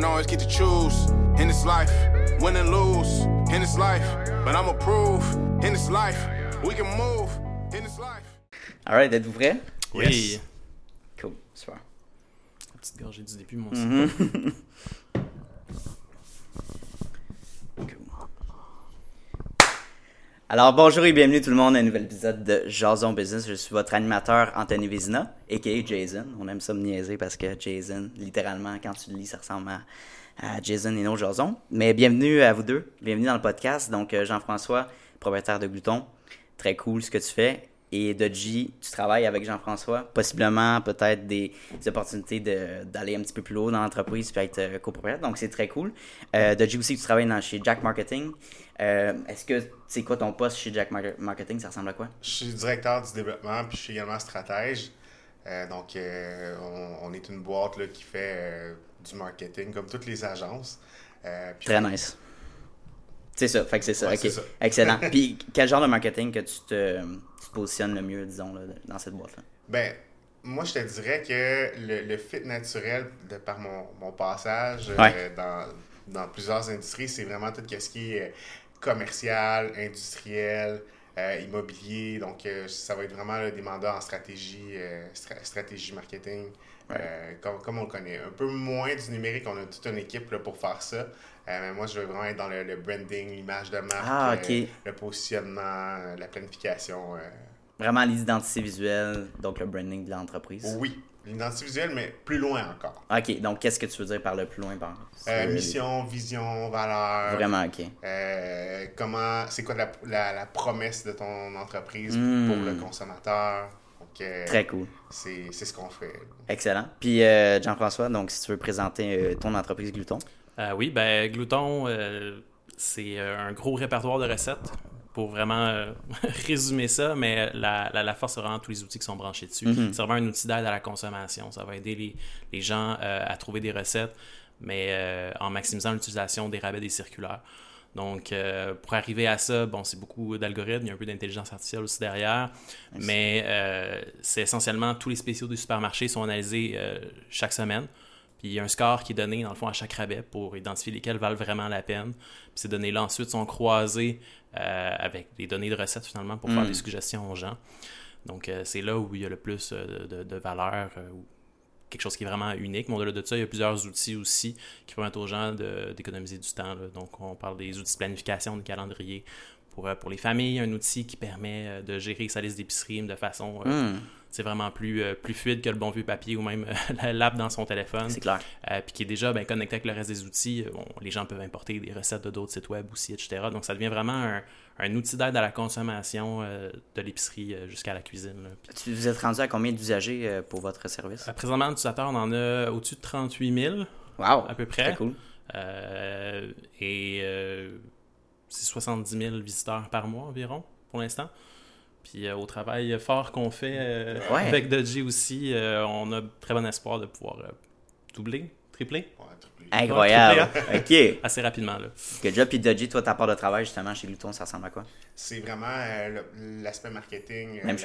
don't always get to choose in this life, win and lose in this life. But I'ma prove in this life, we can move in this life. Alright, êtes-vous prêts? Oui. Cool, super. Petite gorgée du début, moi aussi. Mm-hmm. Alors bonjour et bienvenue tout le monde à un nouvel épisode de Jason Business. Je suis votre animateur Anthony Vézina, a.k.a. Jason. On aime ça me niaiser parce que Jason, littéralement, quand tu le lis, ça ressemble à, Jason et non Jason. Mais bienvenue à vous deux, bienvenue dans le podcast. Donc euh, Jean-François, propriétaire de Glouton, très cool ce que tu fais. Et Dodgy, tu travailles avec Jean-François, possiblement peut-être des, des opportunités de- d'aller un petit peu plus haut dans l'entreprise puis être euh, copropriétaire. Donc c'est très cool. Euh, Dodgy aussi, tu travailles dans, chez Jack Marketing. Euh, Est-ce que c'est quoi ton poste chez Jack Mar- Marketing? Ça ressemble à quoi? Je suis directeur du développement, puis je suis également stratège. Euh, donc, on, on est une boîte là, qui fait du marketing, comme toutes les agences. Très on- nice. C'est ça, fait que c'est ça. Ouais, ça. excellent. Puis quel genre de marketing que tu te positionnes le mieux, disons, là, dans cette boîte-là? Ben, moi, je te dirais que le, le fit naturel de par mon, mon passage euh, dans, dans plusieurs industries, c'est vraiment tout ce qui est euh, commercial, industriel, euh, immobilier. Donc, euh, ça va être vraiment là, des mandats en stratégie, stra- stratégie marketing, comme, comme on le connaît. Un peu moins du numérique, on a toute une équipe là, pour faire ça. Euh, mais moi, je veux vraiment être dans le, le branding, l'image de marque, Ah, euh, le positionnement, la planification. euh, Vraiment l'identité visuelle, donc le branding de l'entreprise. oui, l'identité visuelle, mais plus loin encore. Ok, donc qu'est-ce que tu veux dire par le plus loin par Euh, mission, vision, valeur. Vraiment, ok. Euh, comment, c'est quoi la, la, la promesse de ton entreprise pour le consommateur? Donc, euh, Très cool. c'est, ce qu'on fait. Excellent. Puis Jean-François, donc si tu veux présenter ton entreprise Glouton. Euh, oui, ben Glouton, euh, c'est euh, un gros répertoire de recettes pour vraiment euh, résumer ça, mais la, la, la force, c'est vraiment tous les outils qui sont branchés dessus. Mhm. C'est vraiment un outil d'aide à la consommation. Ça va aider les, les gens à trouver des recettes, mais en maximisant l'utilisation des rabais des circulaires. Donc, euh, pour arriver à ça, bon, c'est beaucoup d'algorithmes, il y a un peu d'intelligence artificielle aussi derrière, mais euh, c'est essentiellement tous les spéciaux du supermarché sont analysés euh, chaque semaine. Puis il y a un score qui est donné, dans le fond, à chaque rabais pour identifier lesquels valent vraiment la peine. Puis ces données-là, ensuite, sont croisées euh, avec les données de recettes, finalement, pour faire Mm. des suggestions aux gens. Donc, euh, c'est là où il y a le plus euh, de, de valeur, ou quelque chose qui est vraiment unique. Mais au-delà de ça, il y a plusieurs outils aussi qui permettent aux gens d'économiser du temps. là. Donc, on parle des outils de planification, de calendrier. Pour, pour les familles, un outil qui permet de gérer sa liste d'épicerie de façon... Hmm, c'est vraiment plus, euh, plus fluide que le bon vieux papier ou même euh, l'app dans son téléphone. c'est clair. Euh, puis qui est déjà ben, connecté avec le reste des outils. Bon, les gens peuvent importer des recettes de d'autres sites web aussi, etc. Donc ça devient vraiment un, un outil d'aide à la consommation de l'épicerie jusqu'à la cuisine. là. Tu vous êtes rendu à combien d'usagers pour votre service? Présentement, l'utilisateur, on en a au-dessus de 38 000 Wow, à peu près. très cool. Et c'est 70 000 visiteurs par mois environ pour l'instant. Puis euh, au travail fort qu'on fait euh, Ouais. avec Dodgy aussi, euh, on a très bon espoir de pouvoir euh, doubler, tripler Ouais, triplé. Incroyable. ok. assez rapidement. Là. Good job. Puis Dodgy, toi, ta part de travail justement chez Glouton, ça ressemble à quoi? C'est vraiment euh, l'aspect marketing, euh,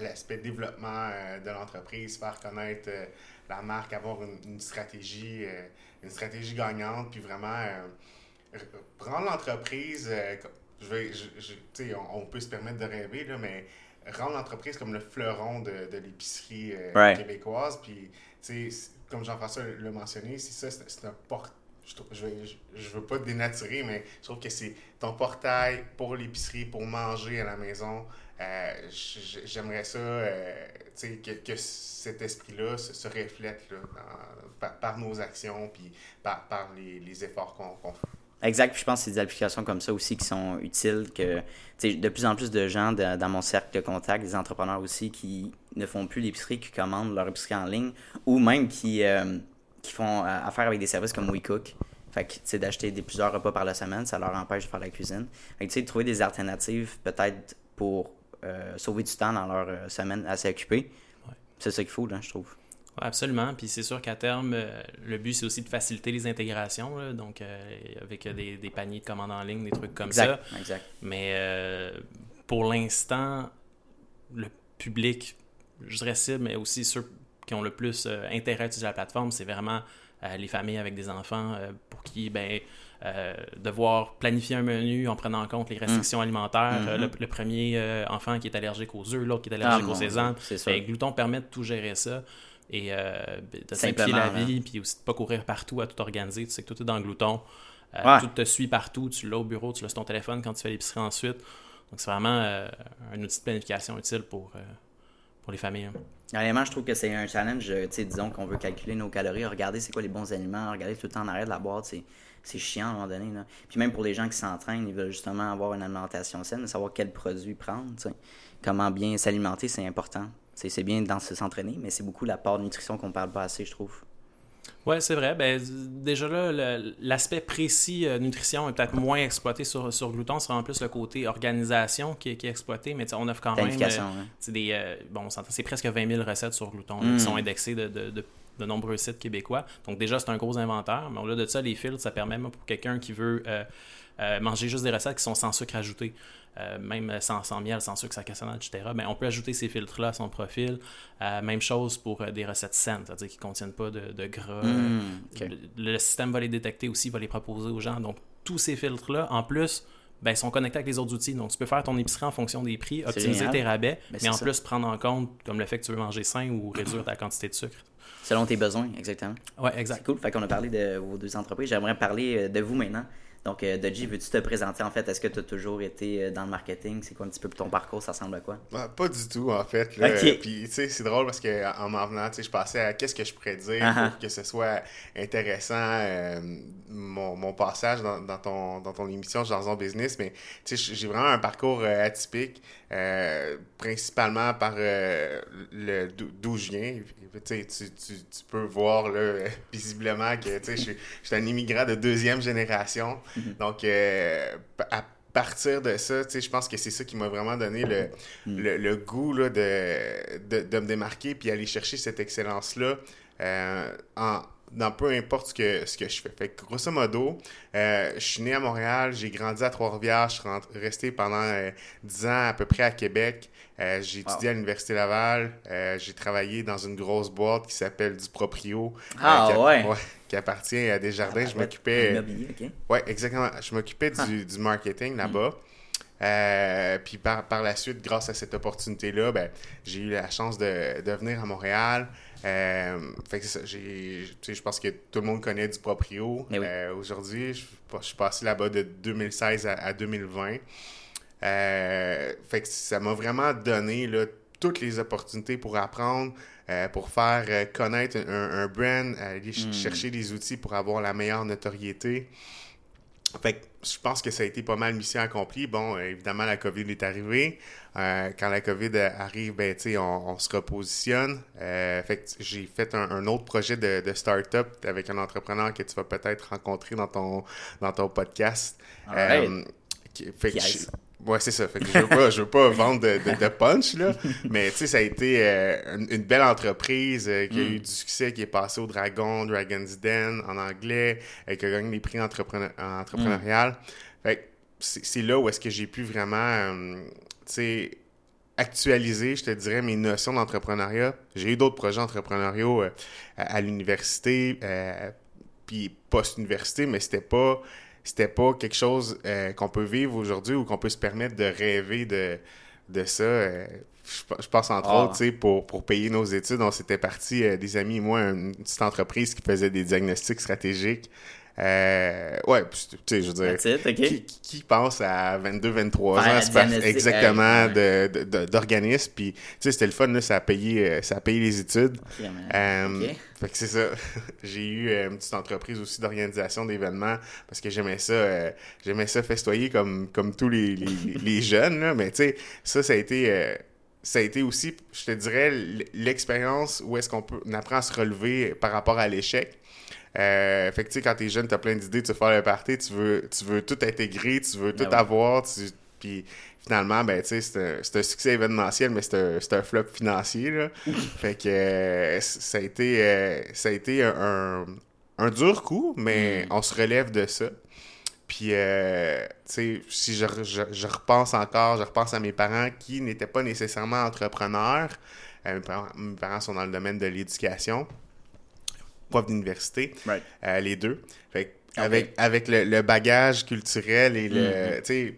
l'aspect, développement euh, de l'entreprise, faire connaître euh, la marque, avoir une, une stratégie, euh, une stratégie gagnante, puis vraiment euh, r- rendre l'entreprise, euh, je vais, je, je- on, on peut se permettre de rêver, là, mais rendre l'entreprise comme le fleuron de, de l'épicerie euh, Right. québécoise, puis comme Jean-François l'a mentionné, c'est ça, c'est un porte je, je veux pas te dénaturer, mais je trouve que c'est ton portail pour l'épicerie, pour manger à la maison. Euh, J'aimerais ça, euh, que, que cet esprit-là se, se reflète là, dans- par, par nos actions, puis par, par les, les efforts qu'on qu'on fait. Exact, puis je pense que c'est des applications comme ça aussi qui sont utiles, que de plus en plus de gens de- dans mon cercle de contact, des entrepreneurs aussi, qui ne font plus l'épicerie, qui commandent leur épicerie en ligne, ou même qui, euh, qui font euh, affaire avec des services comme WeCook. Fait que, tu sais, d'acheter des plusieurs repas par la semaine, ça leur empêche de faire la cuisine. Fait que, tu sais, de trouver des alternatives, peut-être, pour euh, sauver du temps dans leur semaine assez occupée. Ouais. C'est ça qu'il faut, là, je trouve. Absolument. Puis c'est sûr qu'à terme, euh, le but, c'est aussi de faciliter les intégrations. là. donc, euh, avec des, des paniers de commandes en ligne, des trucs comme Exact, ça. exact. Mais euh, pour l'instant, le public, je dirais cible, mais aussi ceux qui ont le plus euh, intérêt à utiliser la plateforme, c'est vraiment les familles avec des enfants pour qui, ben, devoir planifier un menu en prenant en compte les restrictions alimentaires. Mm-hmm. le, premier enfant qui est allergique aux œufs, l'autre qui est allergique Ah, aux mon sésames. Dieu, c'est Ben. Glouton permet de tout gérer ça et euh, de simplifier la là. vie, puis aussi de pas courir partout à tout organiser. Tu sais que tout est dans Glouton. Euh, Ouais. Tout te suit partout. Tu l'as au bureau, tu l'as sur ton téléphone quand tu fais l'épicerie ensuite. Donc, c'est vraiment euh, un outil de planification utile pour, pour les familles. hein. Honnêtement, je trouve que c'est un challenge. Tu sais, disons qu'on veut calculer nos calories, regarder c'est quoi les bons aliments, regarder tout le temps en arrière de la boîte, c'est, c'est chiant à un moment donné. Là. Puis même pour les gens qui s'entraînent, ils veulent justement avoir une alimentation saine, savoir quel produit prendre, comment bien s'alimenter, c'est important. C'est bien dans se s'entraîner, mais c'est beaucoup la part de nutrition qu'on parle pas assez, je trouve. Ouais, c'est vrai. Ben, déjà là, l'aspect précis euh, nutrition est peut-être moins exploité sur, sur Glouton. C'est en plus le côté organisation qui, est- qui est exploité, mais tu sais, on offre quand même. Euh, des, euh, bon, c'est presque 20 000 recettes sur Glouton Mm. qui sont indexées de, de, de- de nombreux sites québécois. Donc déjà, c'est un gros inventaire. Mais au-delà de ça, les filtres, ça permet même pour quelqu'un qui veut euh, manger juste des recettes qui sont sans sucre ajouté. Euh, même sans, sans miel, sans sucre, sans cassonade, etc. Ben, on peut ajouter ces filtres-là à son profil. Euh, même chose pour euh, des recettes saines, c'est-à-dire qui ne contiennent pas de, de gras. Mm, ok. le, le système va les détecter aussi, va les proposer aux gens. Donc, tous ces filtres-là, en plus, ben, sont connectés avec les autres outils. Donc, tu peux faire ton épicerie en fonction des prix, optimiser génial. tes rabais, Ben, mais c'est en ça. plus prendre en compte comme le fait que tu veux manger sain ou réduire ta quantité de sucre. Selon tes besoins, exactement. C'est exact. cool. Fait qu'on a parlé de vos deux entreprises. J'aimerais parler de vous maintenant. Donc, euh, Dodgy, veux-tu te présenter en fait? Est-ce que tu as toujours été euh, dans le marketing? C'est quoi un petit peu ton parcours? Ça ressemble à quoi? Ah, pas du tout, en fait. Là. Puis, tu sais, c'est drôle parce que en m'en venant, tu sais, je pensais à qu'est-ce que je pourrais dire Ah ah. pour que ce soit intéressant, euh, mon, mon passage dans, dans ton, dans ton émission Jason Business. Mais, tu sais, j'ai vraiment un parcours atypique, euh, principalement par euh, le d'où je viens. Tu tu, tu, peux voir là, visiblement que, je suis un immigrant de deuxième génération. Donc, euh, à partir de ça, je pense que c'est ça qui m'a vraiment donné le, le, le goût là, de, de, de me démarquer puis aller chercher cette excellence-là euh, en, dans peu importe ce que, ce que je fais. Fait que, grosso modo, euh, je suis né à Montréal, j'ai grandi à Trois-Rivières, je suis resté pendant euh, 10 ans à peu près à Québec. Euh, j'ai Wow. étudié à l'Université Laval. Euh, j'ai travaillé dans une grosse boîte qui s'appelle du Proprio. Ah, qui ouais. Qui appartient à Desjardins. je Ah, m'occupais. Immobilier, ok. Ouais, exactement. Je m'occupais du, du marketing là-bas. Euh, puis par, par la suite, grâce à cette opportunité-là, ben, j'ai eu la chance de, de venir à Montréal. Euh, fait que c'est ça, je pense que tout le monde connaît du Proprio. Eh oui. Euh, Aujourd'hui, je, je suis passé là-bas de 2016 à, à 2020. Euh, fait que ça m'a vraiment donné là, toutes les opportunités pour apprendre, pour faire connaître un, un brand, aller ch- Mm. chercher des outils pour avoir la meilleure notoriété. Fait que je pense que ça a été pas mal mission accomplie. Bon, euh, évidemment, la COVID est arrivée. Euh, quand la COVID euh, arrive, ben, tu sais, on, on se repositionne. Euh, fait que j'ai fait un, un autre projet de, de start-up avec un entrepreneur que tu vas peut-être rencontrer dans ton, dans ton podcast. Euh, fait que Yes. Ouais, c'est ça. Fait que je veux pas, je veux pas vendre de, de, de punch, là. Mais, tu sais, ça a été euh, une, une belle entreprise euh, qui a Mm. eu du succès, qui est passée au Dragon, Dragon's Den en anglais, euh, qui a gagné des prix entrepreneur, entrepreneurial. Fait que c'est là où est-ce que j'ai pu vraiment, euh, tu sais, actualiser, je te dirais, mes notions d'entrepreneuriat. J'ai eu d'autres projets entrepreneuriaux à, à l'université, puis post-université, mais c'était pas c'était pas quelque chose euh, qu'on peut vivre aujourd'hui ou qu'on peut se permettre de rêver de, de ça. Euh, je, je pense entre Ah. autres, pour, pour payer nos études, on s'était parti, euh, des amis et moi, une petite entreprise qui faisait des diagnostics stratégiques. Euh, ouais, tu sais, je veux dire, it, qui, pense à 22, 23 Faire ans, c'est diagnostic, exactement, d'organisme. Puis, tu sais, c'était le fun, là, ça a payé, euh, ça a payé les études. Euh. Fait que c'est ça. J'ai eu euh, une petite entreprise aussi d'organisation d'événements parce que j'aimais ça, j'aimais ça festoyer comme, comme tous les, les, les jeunes, là. Mais tu sais, ça, ça a été. ça a été aussi, je te dirais, l'expérience où est-ce qu'on peut, on apprend à se relever par rapport à l'échec. Euh, fait que tu sais, quand t'es jeune, t'as plein d'idées, tu veux faire le party, tu veux, tu veux tout intégrer, tu veux Ben tout oui. avoir, tu, puis finalement, ben tu sais, c'est un, succès événementiel, mais c'est un, flop financier, là. fait que euh, ça a été, euh, ça a été un, dur coup, mais Mm. on se relève de ça. Puis, euh, tu sais, si je, re- je, je repense encore, je repense à mes parents qui n'étaient pas nécessairement entrepreneurs. Mes, parents, mes parents sont dans le domaine de l'éducation. Prof d'université, Right. euh, les deux. Fait que avec, avec le, le bagage culturel et le. Mm-hmm. Tu sais,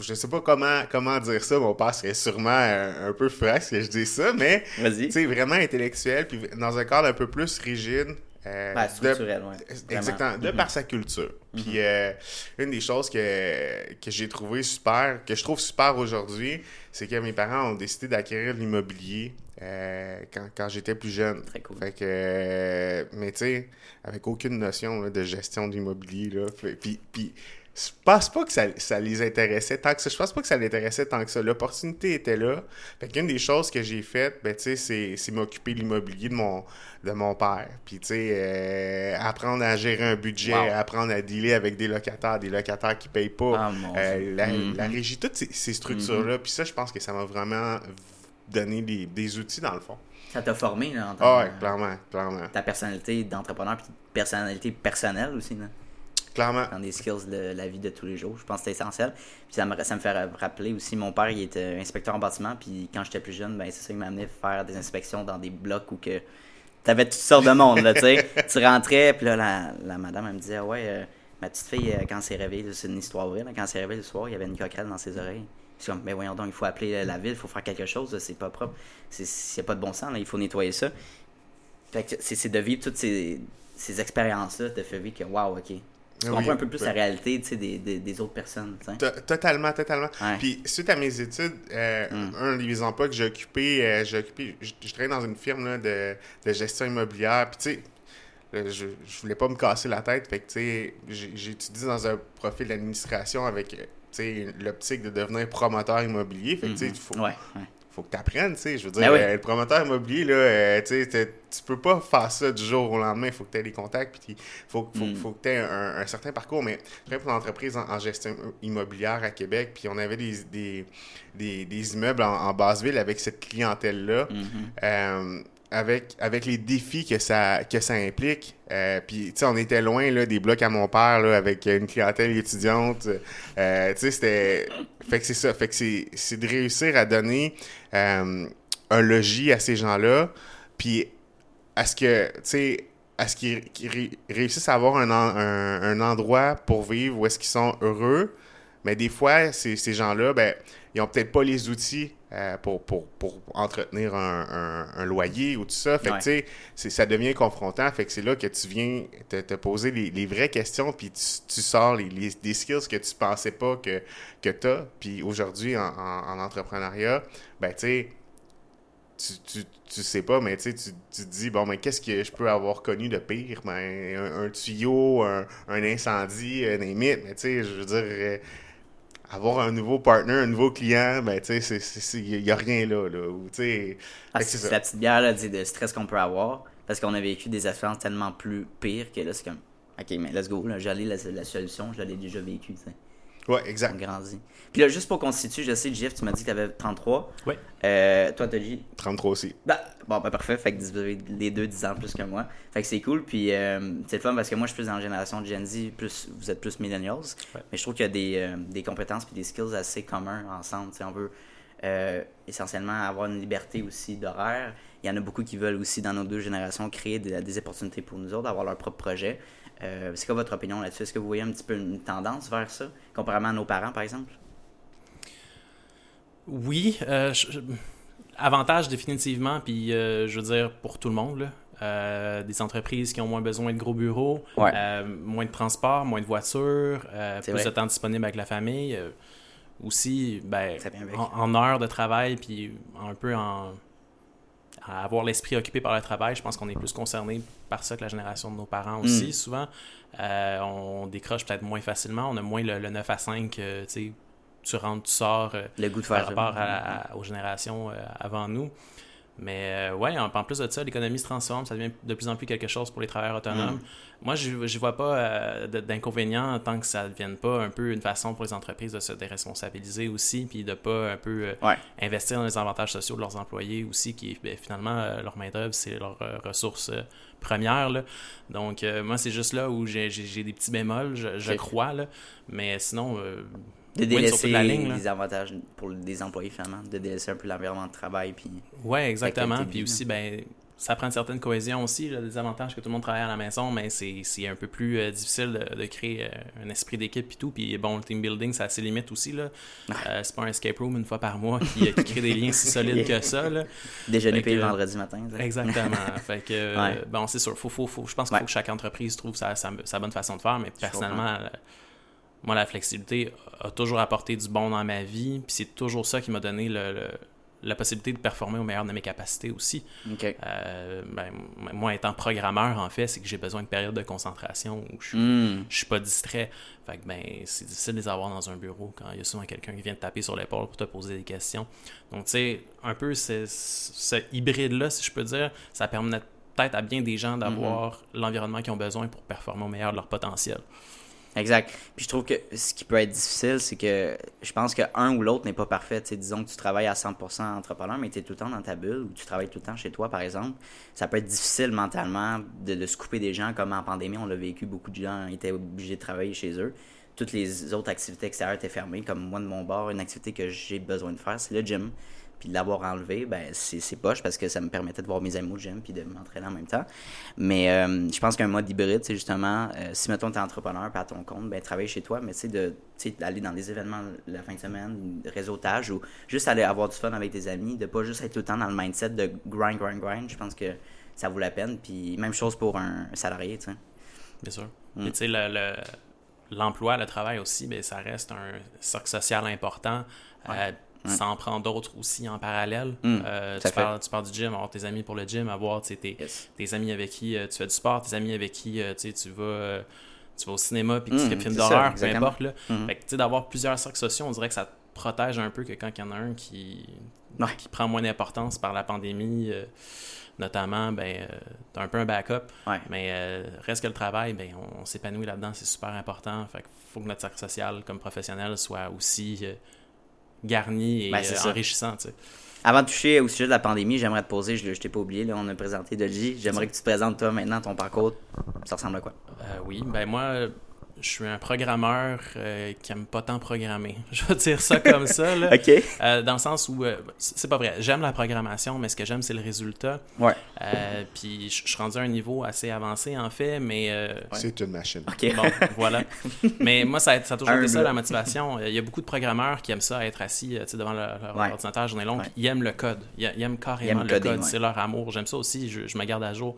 je sais pas comment, comment dire ça. Mon père serait sûrement un, un peu frais que je dis ça, mais sais, vraiment intellectuel, puis dans un cadre un peu plus rigide. euh, Ben, de- structurel, ouais. Exactement, de par sa culture. Puis euh, une des choses que, que j'ai trouvé super, que je trouve super aujourd'hui, c'est que mes parents ont décidé d'acquérir de l'immobilier euh, quand, quand j'étais plus jeune. Très cool. Fait que, euh, mais tu sais, avec aucune notion là, de gestion d'immobilier, Puis, puis je pense pas que ça, ça les intéressait tant que ça. Je pense pas que ça les intéressait tant que ça. L'opportunité était là. Fait qu'une des choses que j'ai faites, ben, tu sais, c'est, c'est m'occuper de l'immobilier de mon, de mon père. Puis, tu sais, euh, apprendre à gérer un budget, Wow. apprendre à dealer avec des locataires, des locataires qui payent pas. Ah, Euh, la, la régie, toutes ces, ces structures-là. Puis ça, je pense que ça m'a vraiment donné des, des outils, dans le fond. Ça t'a formé, là, en tant Ah ouais, clairement, clairement. ta personnalité d'entrepreneur, puis personnalité personnelle aussi, là. Clairement. dans des skills de la vie de tous les jours. Je pense que c'est essentiel. Puis ça me, ça me fait rappeler aussi, mon père, il était inspecteur en bâtiment, puis quand j'étais plus jeune, ben c'est ça qui m'amenait faire des inspections dans des blocs où que t'avais toutes sortes de monde, là, tu sais. tu rentrais, puis là, la, la madame, elle me disait, Ah ouais, euh, ma petite fille, euh, quand elle s'est réveillée, c'est une histoire vraie, là, quand elle s'est réveillée le soir, il y avait une coquerelle dans ses oreilles. Comme, mais voyons donc, il faut appeler la ville, il faut faire quelque chose, c'est pas propre. C'est- S'il n'y a pas de bon sens, là, il faut nettoyer ça. Fait que c'est de vivre toutes ces, ces expériences-là, te fait vivre que, waouh, ok. Tu Oui, comprends un peu plus oui. la réalité des, des, des autres personnes. Totalement, totalement. Ouais. Puis, suite à mes études, euh, Mm. un des emplois que j'ai occupé, euh, j'ai occupé, je, je travaillais dans une firme là, de, de gestion immobilière. Puis, tu sais, je, je voulais pas me casser la tête. Fait que, tu sais, étudié dans un profil d'administration avec, euh, l'optique de devenir promoteur immobilier. Fait que, il faut, Ouais, ouais. faut que tu apprennes, tu sais. Je veux dire, Ben oui. euh, le promoteur immobilier, là, euh, tu peux pas faire ça du jour au lendemain. Il faut que tu aies des contacts, puis il faut, faut, Mm. faut que tu aies un, un certain parcours. Mais je pour une entreprise en, en gestion immobilière à Québec, puis on avait des, des, des, des immeubles en, en basse ville avec cette clientèle-là. Mhm. Euh, avec, avec les défis que ça, que ça implique. Euh, puis, tu sais, on était loin là, des blocs à mon père là, avec une clientèle étudiante. Euh, tu sais, c'était. Fait que c'est ça. Fait que c'est, de réussir à donner euh, un logis à ces gens-là. Puis, à ce que, tu sais, à ce qu'ils qu'ils ré- réussissent à avoir un, un, un endroit pour vivre où est-ce qu'ils sont heureux. Mais des fois, ces, ces gens-là, ben, ils ont peut-être pas les outils euh, pour, pour, pour entretenir un, un- un loyer ou tout ça. Fait que, Ouais. ça devient confrontant. Fait que c'est là que tu viens te, te poser les, les vraies questions, puis tu, tu sors les, les- des skills que tu pensais pas que, que tu as. Puis aujourd'hui, en, en- en entrepreneuriat, ben, tu sais, tu, tu, tu sais pas, mais tu tu te dis, bon, mais qu'est-ce que je peux avoir connu de pire? Ben, un, un tuyau, un, un incendie, un limite, mais tu sais, je veux dire, euh, avoir un nouveau partner, un nouveau client, ben, tu sais, il n'y a rien là, là. Ah, c'est la petite bière là, de stress qu'on peut avoir parce qu'on a vécu des expériences tellement plus pires que là, c'est comme, ok, mais let's go, là, j'allais la, la solution, je l'ai déjà vécu, Ouais, On exact. grandit. Puis là, juste pour qu'on se situe, je sais, Jeff, tu m'as dit que tu avais 33. Ouais. Euh, toi, t'as dit 33 aussi. Bah, bon, ben parfait. Fait que vous avez les deux 10 ans plus que moi. Fait que c'est cool. Puis euh, c'est le fun parce que moi, je suis plus dans la génération de Gen Z, plus, vous êtes plus millennials. Ouais. Mais je trouve qu'il y a des, euh, des compétences puis des skills assez communs ensemble. Tu sais, on veut euh, essentiellement avoir une liberté aussi d'horaire. Il y en a beaucoup qui veulent aussi, dans nos deux générations, créer des, des opportunités pour nous autres, avoir leur propre projet. Euh, c'est quoi votre opinion là-dessus? Est-ce que vous voyez un petit peu une tendance vers ça, comparément à nos parents, par exemple? Oui, euh, je- avantage définitivement, puis euh, je veux dire pour tout le monde. là. Euh, des entreprises qui ont moins besoin de gros bureaux, Ouais. moins de transport, moins de voitures, plus vrai. de temps disponible avec la famille. aussi, ben, en, en heures de travail, puis un peu en à avoir l'esprit occupé par le travail, je pense qu'on est plus concerné par ça que la génération de nos parents aussi. Mm. Souvent, Euh, on décroche peut-être moins facilement, on a moins le, le 9 à 5, euh, tu sais, tu rentres, tu sors. euh, Le goût de par faire ça. rapport à- à- aux générations euh, avant nous. Mais euh, ouais, en, en plus de ça, l'économie se transforme, ça devient de plus en plus quelque chose pour les travailleurs autonomes. Mm. Moi, je ne vois pas euh, d'inconvénient tant que ça ne devienne pas un peu une façon pour les entreprises de se déresponsabiliser aussi, puis de pas un peu euh, Ouais. investir dans les avantages sociaux de leurs employés aussi, qui ben, finalement, leur main-d'œuvre, c'est leur ressource première. là. Donc, moi, c'est juste là où j'ai des petits bémols, je, crois. Là. Mais sinon, De délaisser la ligne, les avantages pour des employés, finalement. De délaisser un peu l'environnement de travail. Puis... Ouais, exactement. Puis aussi, ben, ça prend une certaine cohésion aussi, là, des avantages que tout le monde travaille à la maison, mais c'est un peu plus euh, difficile de, de créer euh, un esprit d'équipe et tout. Puis bon, le team building, ça a ses limites aussi. là. Euh, c'est pas un escape room une fois par mois qui, qui crée des liens si solides que ça. Là. Déjeuner payé le vendredi matin. ça. Exactement. fait que, euh, Ouais. bon, c'est sûr, faut, faut, faut, je pense qu'il faut que chaque entreprise trouve sa, sa, sa bonne façon de faire, mais personnellement, moi, la flexibilité a toujours apporté du bon dans ma vie, puis c'est toujours ça qui m'a donné le, le- la possibilité de performer au meilleur de mes capacités aussi. Euh, ben, moi, étant programmeur, en fait, c'est que j'ai besoin de périodes de concentration où je suis, Hmm. suis pas distrait. Fait que, ben, c'est difficile de les avoir dans un bureau quand il y a souvent quelqu'un qui vient te taper sur l'épaule pour te poser des questions. Donc, tu sais, un peu ce, ce hybride-là, si je peux dire, ça permet peut-être à bien des gens d'avoir l'environnement qu'ils ont besoin pour performer au meilleur de leur potentiel. Exact. Puis je trouve que ce qui peut être difficile, c'est que je pense que un ou l'autre n'est pas parfait. Disons que tu travailles à 100% entrepreneur, mais tu es tout le temps dans ta bulle ou tu travailles tout le temps chez toi, par exemple. Ça peut être difficile mentalement de, de se couper des gens, comme en pandémie, on l'a vécu. Beaucoup de gens étaient obligés de travailler chez eux. Toutes les autres activités extérieures étaient fermées. Comme moi, de mon bord, une activité que j'ai besoin de faire, c'est le gym. Puis de l'avoir enlevé, ben, c'est poche parce que ça me permettait de voir mes amis au gym puis de m'entraîner en même temps. Mais euh, je pense qu'un mode hybride, c'est justement, euh, si mettons tu es entrepreneur à ton compte, ben travailler chez toi, mais tu sais, d'aller dans des événements la fin de semaine, réseautage ou juste aller avoir du fun avec tes amis, de pas juste être tout le temps dans le mindset de grind, grind, grind. Je pense que ça vaut la peine. Puis même chose pour un salarié, tu sais. Bien sûr. Mm. Tu sais, le- le- l'emploi, le, travail aussi, ben, ça reste un cercle social important. Euh, Ça en prend d'autres aussi en parallèle. Mm. Euh, tu, parles, tu parles du gym, avoir tes amis pour le gym, avoir tes, Yes. tes amis avec qui euh, tu fais du sport, tes amis avec qui euh, tu vas, tu vas au cinéma puis que tu Mm, fais ça, d'horreur, peu importe. Là. Mhm. Fait que, d'avoir plusieurs cercles sociaux, on dirait que ça te protège un peu que quand il y en a un qui, Ouais. qui prend moins d'importance par la pandémie, notamment, ben, euh, t'as un peu un backup. Ouais. Mais euh, reste que le travail, ben, on, on s'épanouit là-dedans, c'est super important. Fait qu'il faut que notre cercle social comme professionnel soit aussi euh, garni et Ben, c'est euh, enrichissant. tu sais. Avant de toucher au sujet de la pandémie, j'aimerais te poser, je, je t'ai pas oublié, là, on a présenté Dolly. J'aimerais que tu te présentes toi maintenant ton parcours. Ça ressemble à quoi? Euh, oui, ben moi, je suis un programmeur euh, qui aime pas tant programmer. Je vais dire ça comme ça. Là. Ok. Euh, dans le sens où, euh, c'est pas vrai, j'aime la programmation, mais ce que j'aime, c'est le résultat. Ouais. Euh, puis je suis rendu à un niveau assez avancé, en fait, mais euh, C'est une machine. Ok. Bon, voilà. Mais moi, ça a, ça a toujours été ça, la motivation. Il y a beaucoup de programmeurs qui aiment ça, être assis euh, tu sais, devant leur, leur Ouais. ordinateur journée longue. Ouais. Ils aiment le code. Ils, aiment carrément Ils aiment le code. ouais. C'est leur amour. J'aime ça aussi. Je, je me garde à jour.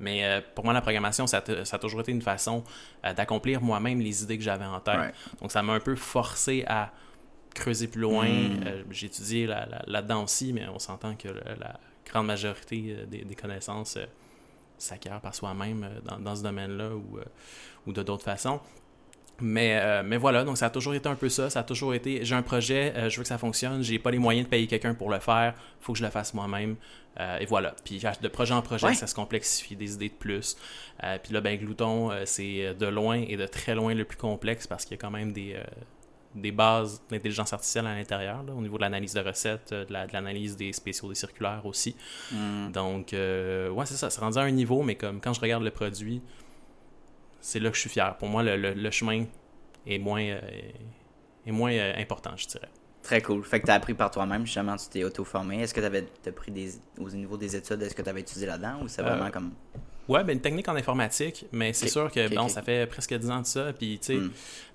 Mais euh, pour moi, la programmation, ça, a t- ça a toujours été une façon euh, d'accomplir moi-même les idées que j'avais en tête. Ouais. Donc, ça m'a un peu forcé à creuser plus loin. Mm. Euh, J'ai étudié là- là- là-dedans aussi, mais on s'entend que la grande majorité des, des connaissances s'acquiert par soi-même dans, dans ce domaine-là ou, ou de d'autres façons. Mais, euh, mais voilà, donc ça a toujours été un peu ça. Ça a toujours été, j'ai un projet, euh, je veux que ça fonctionne, j'ai pas les moyens de payer quelqu'un pour le faire, faut que je le fasse moi-même. Euh, et voilà. Puis de projet en projet, Ouais. ça se complexifie, des idées de plus. Puis là, ben, Glouton, c'est de loin et de très loin le plus complexe parce qu'il y a quand même des, des bases d'intelligence artificielle à l'intérieur, au niveau de l'analyse de recettes, de la- de l'analyse des spéciaux, des circulaires aussi. Hmm. Donc, ouais, c'est ça. C'est rendu à un niveau, mais comme quand je regarde le produit, c'est là que je suis fier. Pour moi, le, le- le chemin est moins, euh, est moins euh, important, je dirais. Très cool. Fait que tu as appris par toi-même, justement, tu t'es auto-formé. Est-ce que tu avais pris des. Au niveau des études, est-ce que tu avais étudié là-dedans ou c'est Euh, vraiment comme. Ouais, ben une technique en informatique, mais c'est sûr que bon, ça fait presque 10 ans de ça. Puis, tu sais, Hmm.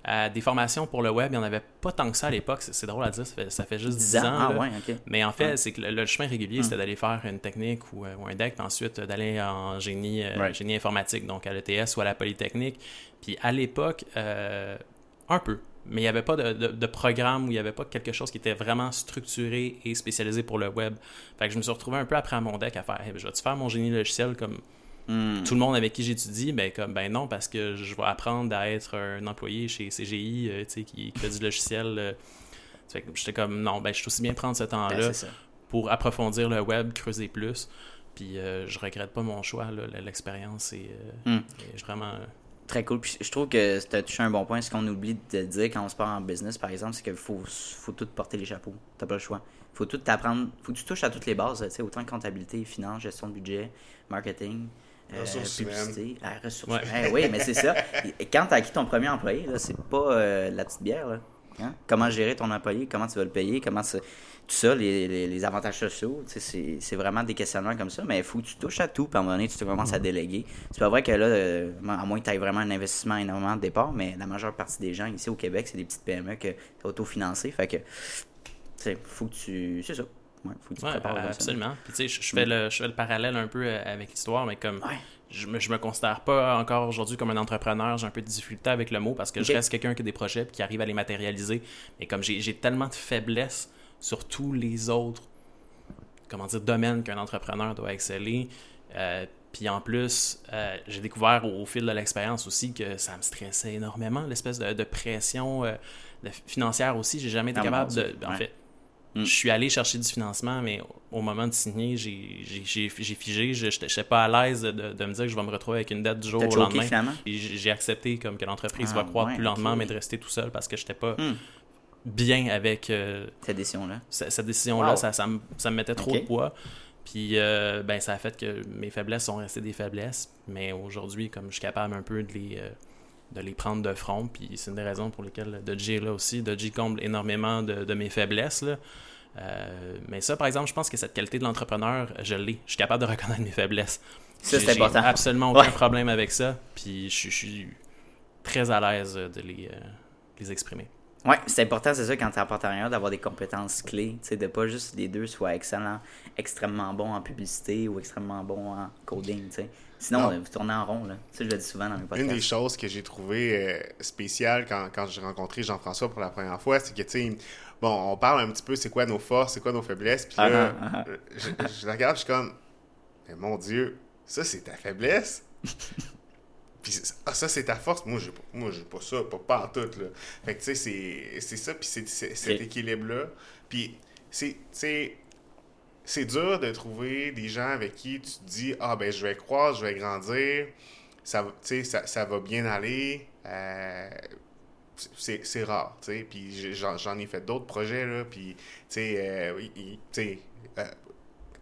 euh, des formations pour le web, il n'y en avait pas tant que ça à l'époque. C'est drôle à dire, ça fait, ça fait juste 10, 10 ans? ans. Ah ouais, ok. Mais en fait, c'est que le, le chemin régulier, Mm. c'était d'aller faire une technique ou, euh, ou un deck, puis ensuite euh, d'aller en génie, euh, Right. génie informatique, donc à l'ETS ou à la Polytechnique. Puis à l'époque, euh, un peu. Mais il n'y avait pas de, de- de programme où il n'y avait pas quelque chose qui était vraiment structuré et spécialisé pour le web. Fait que je me suis retrouvé un peu après à mon deck à faire Hey, ben, je vais-tu faire mon génie logiciel comme Hmm. tout le monde avec qui j'étudie, ben comme ben non, parce que je vais apprendre à être un employé chez CGI, euh, tu sais, qui, qui fait du logiciel. euh. Fait que j'étais comme non, ben je suis aussi bien prendre ce Ben, temps-là ça. pour approfondir le web, creuser plus. Puis euh, je regrette pas mon choix, l'expérience est, euh, Hmm. est vraiment. Très cool. Puis je trouve que tu as touché un bon point. Ce qu'on oublie de dire quand on se part en business, par exemple, c'est qu'il faut, faut tout porter les chapeaux. T'as pas le choix. faut tout t'apprendre. faut que tu touches à toutes les bases. tu sais, Autant comptabilité, finance, gestion de budget, marketing, euh, Ressources publicité. Ouais. humaines. oui, mais c'est ça. Quand tu as acquis ton premier employé, là, c'est pas euh, la petite bière. Là. Hein? Comment gérer ton employé, comment tu vas le payer, comment ça- ça, les, les, les avantages sociaux, c'est c'est vraiment des questionnements comme ça, mais il faut que tu touches à tout, puis à un moment donné, tu te commences à déléguer. C'est pas vrai que là, euh, à moins que tu aies vraiment un investissement énormément de départ, mais la majeure partie des gens ici au Québec, c'est des petites PME que tu autofinancées, fait que, faut que tu. C'est ça. Ouais, faut que tu absolument. Puis, tu sais, je, je fais le, je fais le parallèle un peu euh, avec l'histoire, mais comme Ouais. je, me, je me considère pas encore aujourd'hui comme un entrepreneur, j'ai un peu de difficulté avec le mot parce que je reste quelqu'un qui a des projets qui arrive à les matérialiser. Mais comme j'ai tellement de faiblesses sur tous les autres, comment dire, domaines qu'un entrepreneur doit exceller. euh, puis en plus, euh, j'ai découvert au, au fil de l'expérience aussi que ça me stressait énormément, l'espèce de, de pression euh, de- financière aussi. J'ai jamais été Ah, capable de. En ouais. fait, Mm. je suis allé chercher du financement, mais au- moment de signer, j'ai figé. Je n'étais pas à l'aise de, de me dire que je vais me retrouver avec une dette du jour au lendemain. j'ai accepté comme que l'entreprise Ah, va croître ouais, plus lentement, mais de rester tout seul parce que j'étais pas Hmm. bien avec euh, Cette décision-là. ce- cette décision-là. Wow. Ça, ça, me, ça me mettait trop de poids. Puis euh, ben, ça a fait que mes faiblesses sont restées des faiblesses. Mais aujourd'hui, comme je suis capable un peu de les, euh, de les prendre de front, puis c'est une des raisons pour lesquelles Dodgy est là aussi. Dodgy comble énormément de, de mes faiblesses. Là. Euh, mais ça, par exemple, je pense que cette qualité de l'entrepreneur, je l'ai. Je suis capable de reconnaître mes faiblesses. Ça, c'est important. absolument aucun Ouais. problème avec ça. Puis je, suis- je suis très à l'aise de les, euh, les exprimer. Ouais, c'est important, c'est ça, quand tu es en partenariat, d'avoir des compétences clés. Tu sais, de pas juste les deux soient excellents, extrêmement bons en publicité ou extrêmement bons en coding, tu sais. Sinon, Non. vous tournez en rond, là. Ça, je le dis souvent dans mes Une podcasts. des choses que j'ai trouvé euh, spéciale quand, quand j'ai rencontré Jean-François pour la première fois, c'est que, tu sais, bon, on parle un petit peu c'est quoi nos forces, c'est quoi nos faiblesses, puis là, Ah, ah, euh, je, je la regarde, je suis comme, mais mon Dieu, ça c'est ta faiblesse? Puis ah, ça c'est ta force? Moi, j'ai pas, moi, j'ai pas ça, pas, pas en tout, là. Fait que, tu sais, c'est- c'est ça, puis c'est c'est- cet équilibre-là. Puis, c'est, tu sais, c'est dur de trouver des gens avec qui tu te dis ah ben je vais croire, je vais grandir, ça, ça, ça va bien aller. Euh, c'est rare, tu sais. Puis j'en ai fait d'autres projets, là. Puis, tu sais, euh, tu sais, euh,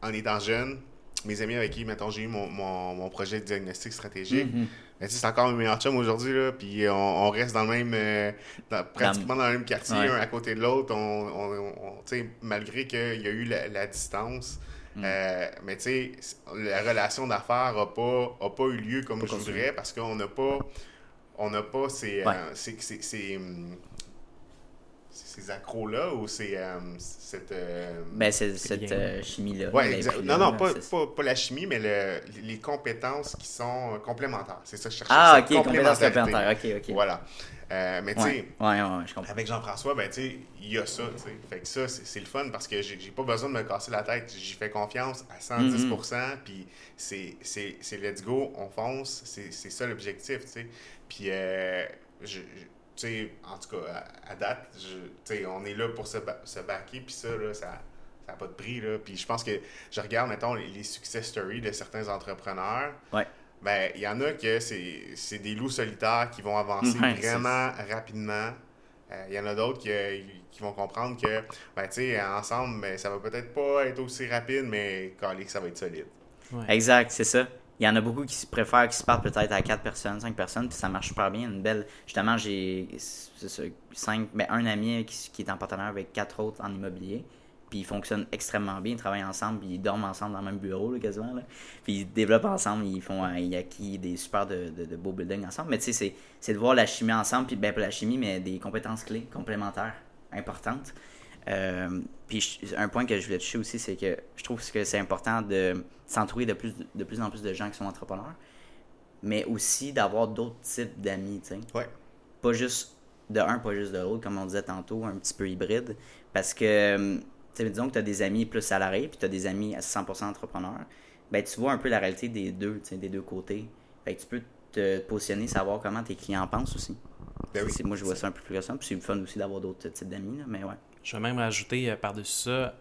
en étant jeune, mes amis avec qui, mettons, j'ai eu mon, mon, projet de diagnostic stratégique, Mhm. ben, tu sais, c'est encore mes meilleurs chums aujourd'hui, là. Puis on, on reste dans le même, euh, dans- pratiquement dans le même quartier, Ouais. un à côté de l'autre. On, on, on- tu sais, malgré qu'il y a eu la, la distance. Mm. euh, mais tu sais, la relation d'affaires n'a pas, a pas eu lieu comme Pas je voudrais parce qu'on n'a pas, on n'a pas ces, Ouais. euh, ces, ces, ces, hum, ces accros-là ou ces, euh, cette... euh, Ben, c'est C'est cette euh, chimie-là. Ouais, exact. Non, non, pas, c'est- pas, pas la chimie, mais le, les compétences qui sont complémentaires. C'est ça que je cherchais. Ah, ok, compétences complémentaires. Ok, ok. Voilà. Euh, mais tu Ouais, sais, ouais, ouais, ouais, je comprends. avec Jean-François, ben, tu sais, il y a ça, tu sais. Fait que ça, c'est c'est le fun parce que j'ai j'ai pas besoin de me casser la tête. J'y fais confiance à 110%, Mm-hmm. puis c'est c'est- c'est let's go, on fonce. C'est c'est ça l'objectif, tu sais. Puis, euh, je- je- tu sais, en tout cas, à, à date, je- tu sais, on est là pour se, ba- se backer, puis ça, là, ça n'a pas de prix, là. Puis je pense que je regarde, mettons, les, les success stories de certains entrepreneurs. Ouais. Ben, il y en a que c'est c'est des loups solitaires qui vont avancer Ouais, vraiment rapidement. Euh, Il y en a d'autres qui, qui vont comprendre que, ben, tu sais, ensemble, ben, ça va peut-être pas être aussi rapide, mais calé que ça va être solide. Ouais. Exact, c'est ça. Il y en a beaucoup qui préfèrent, qui se parlent peut-être à 4 personnes, 5 personnes, puis ça marche super bien. Une belle. Justement, j'ai cinq, ben, un ami qui, qui est en partenariat avec quatre autres en immobilier. Puis ils fonctionnent extrêmement bien, ils travaillent ensemble, puis ils dorment ensemble dans le même bureau, là, quasiment. Là. Puis ils développent ensemble, ils font euh, acquis des super de, de, de beaux buildings ensemble. Mais tu sais, c'est- c'est de voir la chimie ensemble, puis ben pas la chimie, mais des compétences clés complémentaires importantes. Euh, puis un point que je voulais toucher aussi, c'est que je trouve que c'est important de s'entourer de plus, de plus en plus de gens qui sont entrepreneurs, mais aussi d'avoir d'autres types d'amis, tu sais. Ouais. Pas juste de un, pas juste de l'autre, comme on disait tantôt, un petit peu hybride. Parce que, hum, tu sais, disons que tu as des amis plus salariés, puis tu as des amis à 100% entrepreneurs, ben tu vois un peu la réalité des deux, tu sais, des deux côtés. Fait que tu peux te positionner, savoir comment tes clients pensent aussi. Ben oui. Moi, je vois ça un peu plus récent, puis c'est fun aussi d'avoir d'autres types d'amis, là, mais ouais. Je vais même rajouter euh, par-dessus ça, euh,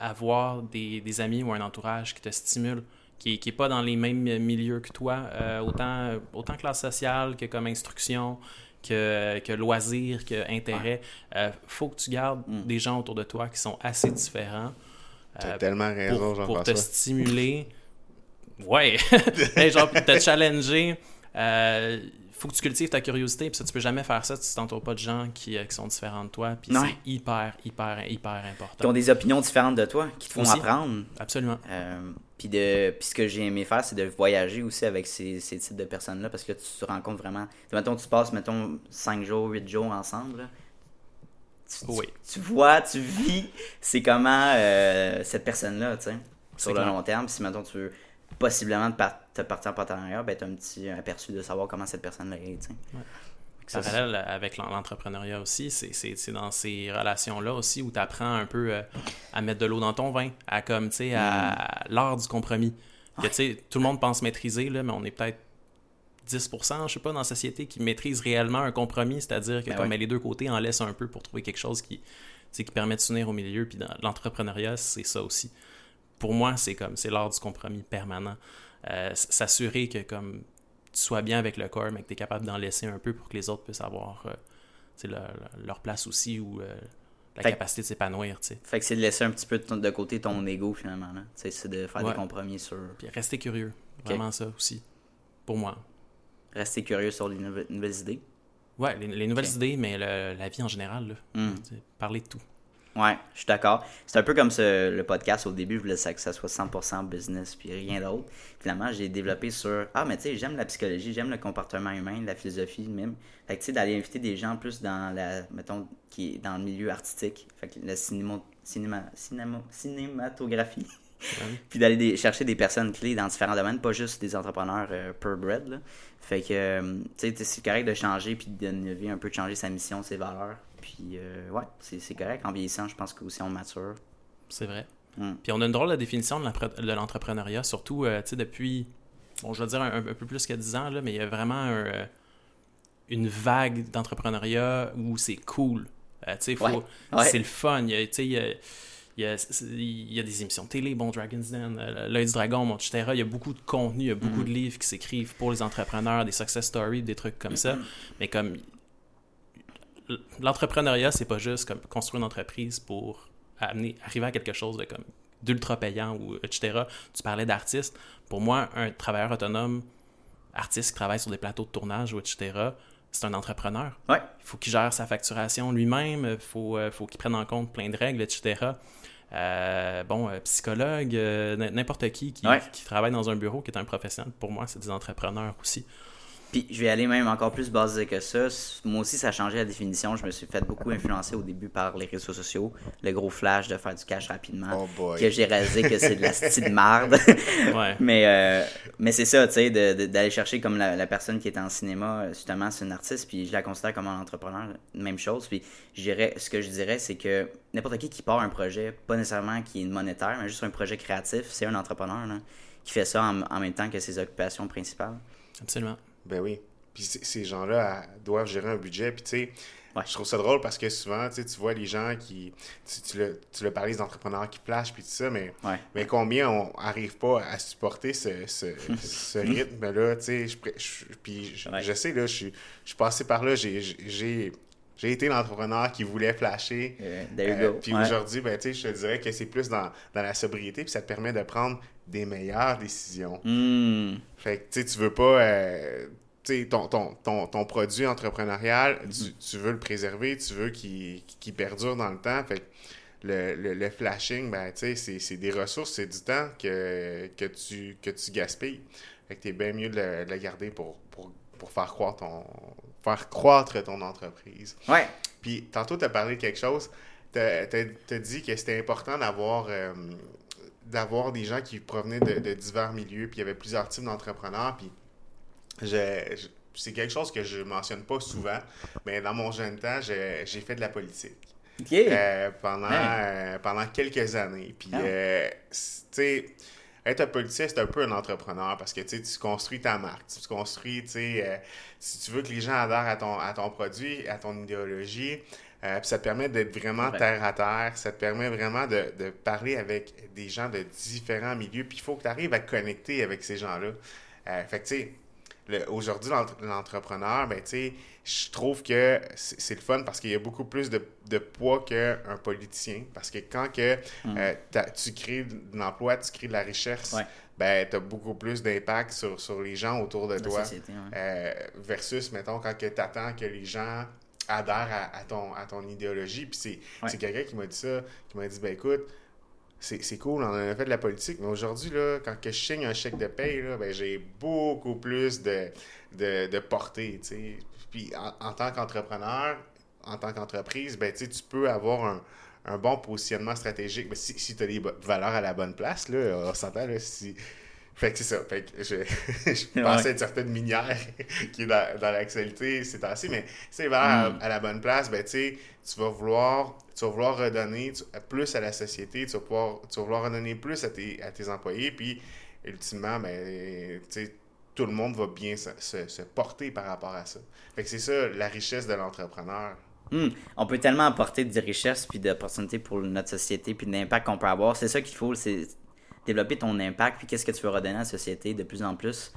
avoir des, des amis ou un entourage qui te stimule, qui n'est qui pas dans les mêmes milieux que toi, euh, autant, autant classe sociale que comme instruction, que, que loisirs, que intérêt. Euh, faut que tu gardes Mm. des gens autour de toi qui sont assez différents. T'as euh, tellement raison, pour, pour te stimuler. Ouais, Mais genre pour te challenger. Euh, faut que tu cultives ta curiosité, puis ça, tu peux jamais faire ça si tu t'entoures pas de gens qui, euh, qui sont différents de toi, puis c'est hyper, hyper, hyper Qui important. ont des opinions différentes de toi, qui te font Aussi. apprendre. Absolument. Euh, puis, de, puis ce que j'ai aimé faire, c'est de voyager aussi avec ces, ces types de personnes-là parce que tu te rends compte vraiment. Mettons, tu passes, mettons, 5 jours, 8 jours ensemble. là. Tu, tu- Oui. tu vois, tu vis, c'est comment euh, cette personne-là, tu sais, sur le long terme. Si, mettons, tu veux possiblement par- te partir en partenariat, ben, tu as un petit aperçu de savoir comment cette personne-là est. Ouais. Que ça, c'est- Parallèle avec l'en- l'entrepreneuriat aussi, c'est- dans ces relations-là aussi où tu apprends un peu euh, à mettre de l'eau dans ton vin, à comme, tu sais, à, à l'art du compromis. Que, tu sais, tout le monde pense maîtriser, là, mais on est peut-être 10%, je sais pas, dans la société qui maîtrise réellement un compromis, c'est-à-dire que Ben comme ouais. les deux côtés en laissent un peu pour trouver quelque chose qui, qui permet de s'unir au milieu. Puis dans l'entrepreneuriat, c'est ça aussi. Pour moi, c'est comme, c'est l'art du compromis permanent. Euh, S'assurer que comme tu sois bien avec le corps, mais que tu es capable d'en laisser un peu pour que les autres puissent avoir euh, leur, leur place aussi ou euh, la Fait capacité de s'épanouir. Fait que c'est de laisser un petit peu de, ton- de côté ton ego finalement. C'est de faire Ouais. des compromis sur. Puis rester curieux. Vraiment ça aussi. Pour moi. Rester curieux sur les nouvelles, idées. Ouais, les, les nouvelles idées, mais le- la vie en général. Là. Hmm. Parler de tout. Ouais, je suis d'accord. C'est un peu comme ce, le podcast au début, je voulais ça- que ça soit 100% business puis rien d'autre. Finalement, j'ai développé sur ah mais tu sais, j'aime la psychologie, j'aime le comportement humain, la philosophie même. Fait que tu sais d'aller inviter des gens plus dans la mettons qui est dans le milieu artistique, fait que la cinéma, cinéma, cinéma- cinématographie. puis d'aller des- chercher des personnes clés dans différents domaines, pas juste des entrepreneurs euh, purebred là. Fait que euh, tu sais c'est correct de changer puis d'innover un peu de changer sa mission, ses valeurs. Puis euh, ouais, c'est correct en vieillissant, je pense que aussi on mature. C'est vrai. Hmm. Puis on a une drôle de définition de l'entrepreneuriat, surtout euh, tu sais, depuis, bon, je vais dire un, un peu plus que 10 ans, là, mais il y a vraiment un, euh, une vague d'entrepreneuriat où c'est cool. Tu sais, faut- Ouais, ouais. C'est le fun. Il y a, tu sais, il y a- il y, a, c'est- il y a des émissions de télé, bon, Dragon's Den, L'œil du dragon, bon, etc. Il y a beaucoup de contenu, il y a beaucoup Mm. de livres qui s'écrivent pour les entrepreneurs, des success stories, des trucs comme ça. Mais comme l'entrepreneuriat, c'est pas juste comme construire une entreprise pour amener, arriver à quelque chose de comme d'ultra payant ou etc. Tu parlais d'artiste. Pour moi, un travailleur autonome, artiste qui travaille sur des plateaux de tournage ou etc., c'est un entrepreneur. Ouais. Il faut qu'il gère sa facturation lui-même, il faut, euh, faut qu'il prenne en compte plein de règles, etc. Euh, bon, euh, psychologue, euh, n'importe qui qui, Ouais. qui travaille dans un bureau, qui est un professionnel, pour moi, c'est des entrepreneurs aussi. Puis je vais aller même encore plus basé que ça. Moi aussi, ça a changé la définition. Je me suis fait beaucoup influencer au début par les réseaux sociaux. Le gros flash de faire du cash rapidement. Oh boy. Que j'ai réalisé que c'est de la style marde. Ouais. mais euh, mais c'est ça, tu sais, de- de- d'aller chercher comme la, la personne qui est en cinéma, justement, c'est une artiste, puis je la considère comme un entrepreneur, même chose. Puis je dirais, ce que je dirais, c'est que n'importe qui qui part un projet, pas nécessairement qui est monétaire, mais juste un projet créatif, c'est un entrepreneur là, qui fait ça en, en même temps que ses occupations principales. Absolument. Ben oui. Puis ces gens-là doivent gérer un budget. Puis tu sais, Ouais. je trouve ça drôle parce que souvent, tu vois les gens qui. Tu, tu, le, tu le parlais des entrepreneurs qui flashent, puis tout ça, mais, Ouais. mais combien on n'arrive pas à supporter ce, ce, ce rythme-là, tu sais. je Puis je, Ouais. je sais, là, je suis je suis passé par là, j'ai- j'ai été l'entrepreneur qui voulait flasher. Euh, puis Ouais. aujourd'hui, ben, je te dirais que c'est plus dans, dans la sobriété, puis ça te permet de prendre des meilleures décisions. Hmm. Fait que tu veux pas. euh, ton, ton, ton, ton produit entrepreneurial, Mm-hmm. tu, tu veux le préserver, tu veux qu'il perdure dans le temps. Fait que le, le, le flashing, ben, c'est- des ressources, c'est du temps que, que, tu, que tu gaspilles. Fait que t'es bien mieux de le, de le garder pour, pour, pour faire, croître ton, faire croître ton entreprise. Ouais. Puis tantôt, tu as parlé de quelque chose. Tu as, dit que c'était important d'avoir euh, d'avoir des gens qui provenaient de, de divers milieux, puis il y avait plusieurs types d'entrepreneurs. Puis je- je- c'est quelque chose que je mentionne pas souvent, mais dans mon jeune temps, j'ai fait de la politique. Euh, pendant, euh, pendant quelques années. Puis, Ah. tu sais, être un politicien, c'est un peu un entrepreneur parce que tu construis ta marque, tu construis, tu sais, euh, si tu veux que les gens adhèrent à ton, à ton produit, à ton idéologie, euh, puis ça te permet d'être vraiment Ouais. terre à terre, ça te permet vraiment de, de parler avec des gens de différents milieux, puis il faut que tu arrives à connecter avec ces gens-là. Euh, fait que, tu sais, aujourd'hui, l'entre- l'entrepreneur, ben, tu sais, je trouve que c'est le fun parce qu'il y a beaucoup plus de, de poids qu'un politicien. Parce que quand que, euh, t'as- tu crées de l'emploi, tu crées de la richesse, Ouais. ben, tu as beaucoup plus d'impact sur, sur les gens autour de La toi. société, ouais. Euh, versus, mettons, quand tu attends que les gens adhèrent à, à ton, à ton idéologie. Puis c'est Ouais. quelqu'un qui m'a dit ça, qui m'a dit, ben écoute, c'est cool, on a fait de la politique, mais aujourd'hui, quand que je signe un chèque de paye, là, ben, j'ai beaucoup plus de, de, de portée. Puis en, en tant qu'entrepreneur, en tant qu'entreprise, ben, tu peux avoir un, un bon positionnement stratégique. Ben, si si tu as les valeurs à la bonne place, là, on s'entend, si... Fait que c'est ça. Fait que je, je pensais Ouais. à une certaine minière qui est dans, dans l'actualité ces temps-ci, mais si les valeurs Mm. à, à la bonne place, ben, tu vas vouloir, tu vas vouloir redonner plus à la société, tu vas, pouvoir, tu vas vouloir redonner plus à tes, à tes employés, puis ultimement, ben, tu sais, tout le monde va bien se, se- se porter par rapport à ça. Fait que c'est ça, la richesse de l'entrepreneur. Hmm. On peut tellement apporter de richesses puis d'opportunités pour notre société puis de l'impact qu'on peut avoir. C'est ça qu'il faut, c'est développer ton impact puis qu'est-ce que tu veux redonner à la société de plus en plus.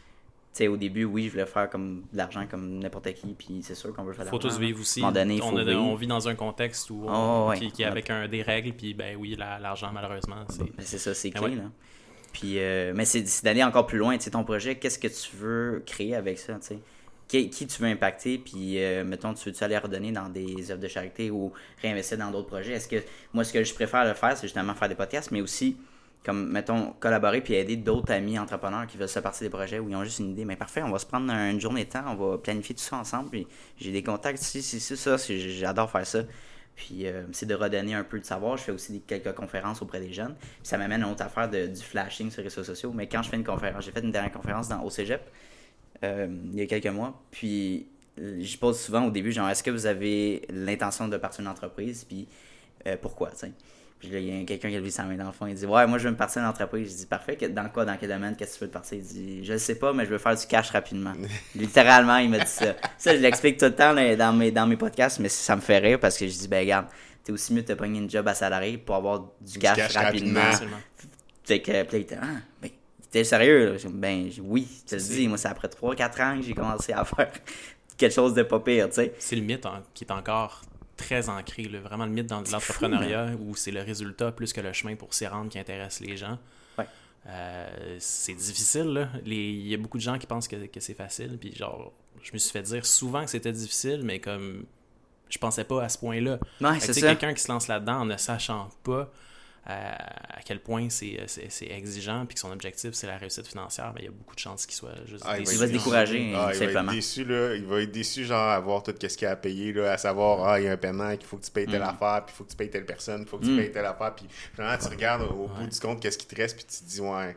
Tu sais, au début, oui, je voulais faire comme de l'argent comme n'importe qui, puis c'est sûr qu'on veut faire de faut l'argent. tous vivre aussi. Donné, on, faut a- vivre. on vit dans un contexte où Oh, ouais. qui, qui est avec un, des règles, puis ben oui, la- l'argent, malheureusement, c'est. Ben, c'est ça, c'est Ben clé, ouais. là. Puis, euh, mais c'est d'aller encore plus loin, tu sais, ton projet, qu'est-ce que tu veux créer avec ça, tu sais? Qui, qui tu veux impacter, puis, euh, mettons, tu veux-tu aller redonner dans des œuvres de charité ou réinvestir dans d'autres projets? Est-ce que, moi, ce que je préfère le faire, c'est justement faire des podcasts, mais aussi, comme, mettons, collaborer puis aider d'autres amis entrepreneurs qui veulent se partir des projets où ils ont juste une idée. Mais parfait, on va se prendre une journée de temps, on va planifier tout ça ensemble, puis j'ai des contacts ici, ici, ici, ça, j'adore faire ça. Puis euh, c'est de redonner un peu de savoir. Je fais aussi quelques conférences auprès des jeunes. Puis ça m'amène à une autre affaire de, du flashing sur les réseaux sociaux. Mais quand je fais une conférence, j'ai fait une dernière conférence dans, au cégep euh, il y a quelques mois. Puis euh, je pose souvent au début, genre, est-ce que vous avez l'intention de partir d'une entreprise? Puis euh, pourquoi? Puis là, il y a quelqu'un qui a levé sa main dans le fond. Il dit, ouais, moi, je veux me partir d'une entreprise. Je dis, parfait. Dans quoi, dans quel domaine, qu'est-ce que tu veux te partir? Il dit, je ne sais pas, mais je veux faire du cash rapidement. Littéralement, il m'a dit ça. Ça, je l'explique tout le temps là, dans mes, dans mes podcasts, mais ça me fait rire parce que je dis, ben, regarde, t'es aussi mieux de te pogner une job à salarié pour avoir du cash, cash rapidement. rapidement. Fait que, puis là, il était, ah, ben, t'es sérieux? là? Ben, oui, je te dis, moi, c'est après 3-4 ans que j'ai commencé à faire quelque chose de pas pire, tu sais. C'est le mythe hein, qui est encore très ancré, là. vraiment le mythe dans l'entrepreneuriat où c'est le résultat plus que le chemin pour s'y rendre qui intéresse les gens. Ouais. Euh, c'est difficile, Il y a beaucoup de gens qui pensent que, que c'est facile, puis genre, je me suis fait dire souvent que c'était difficile, mais comme je pensais pas à ce point-là. Ouais, c'est quelqu'un qui se lance là-dedans en ne sachant pas euh, à quel point c'est c'est- exigeant, puis que son objectif c'est la réussite financière, mais il y a beaucoup de chances qu'il soit juste Ah, déçu. Il va se décourager, Ah, il va simplement. être déçu, là. Il va être déçu, genre, à voir tout ce qu'il y a à payer, là, à savoir, ah, il y a un paiement, qu'il faut que tu payes Mm. telle affaire, puis il faut que tu payes telle personne, il faut que tu payes telle affaire, puis finalement, tu regardes au bout du compte qu'est-ce qui te reste, puis tu te dis, ouais.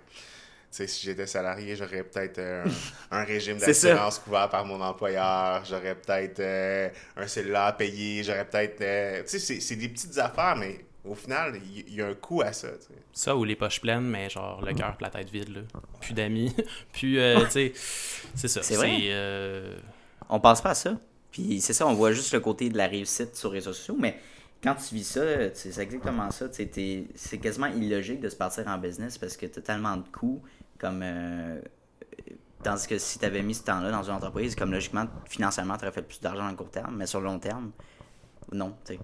Tu sais, si j'étais salarié, j'aurais peut-être euh, un, un régime d'assurance couvert par mon employeur, j'aurais peut-être euh, un cellulaire payé, j'aurais peut-être... euh, tu sais, c'est des petites affaires, mais au final, il y, a un coût à ça, tu sais. Ça ou les poches pleines, mais genre le cœur la tête vide, là. Plus d'amis. Puis, euh, tu sais, c'est ça. C'est vrai. euh, On pense pas à ça. Puis c'est ça, on voit juste le côté de la réussite sur les réseaux sociaux, mais quand tu vis ça, c'est exactement ça. C'est quasiment illogique de se partir en business parce que tu as tellement de coûts comme. euh, tandis que si tu avais mis ce temps-là dans une entreprise, comme logiquement, financièrement, tu aurais fait plus d'argent à court terme, mais sur le long terme, non. tu sais.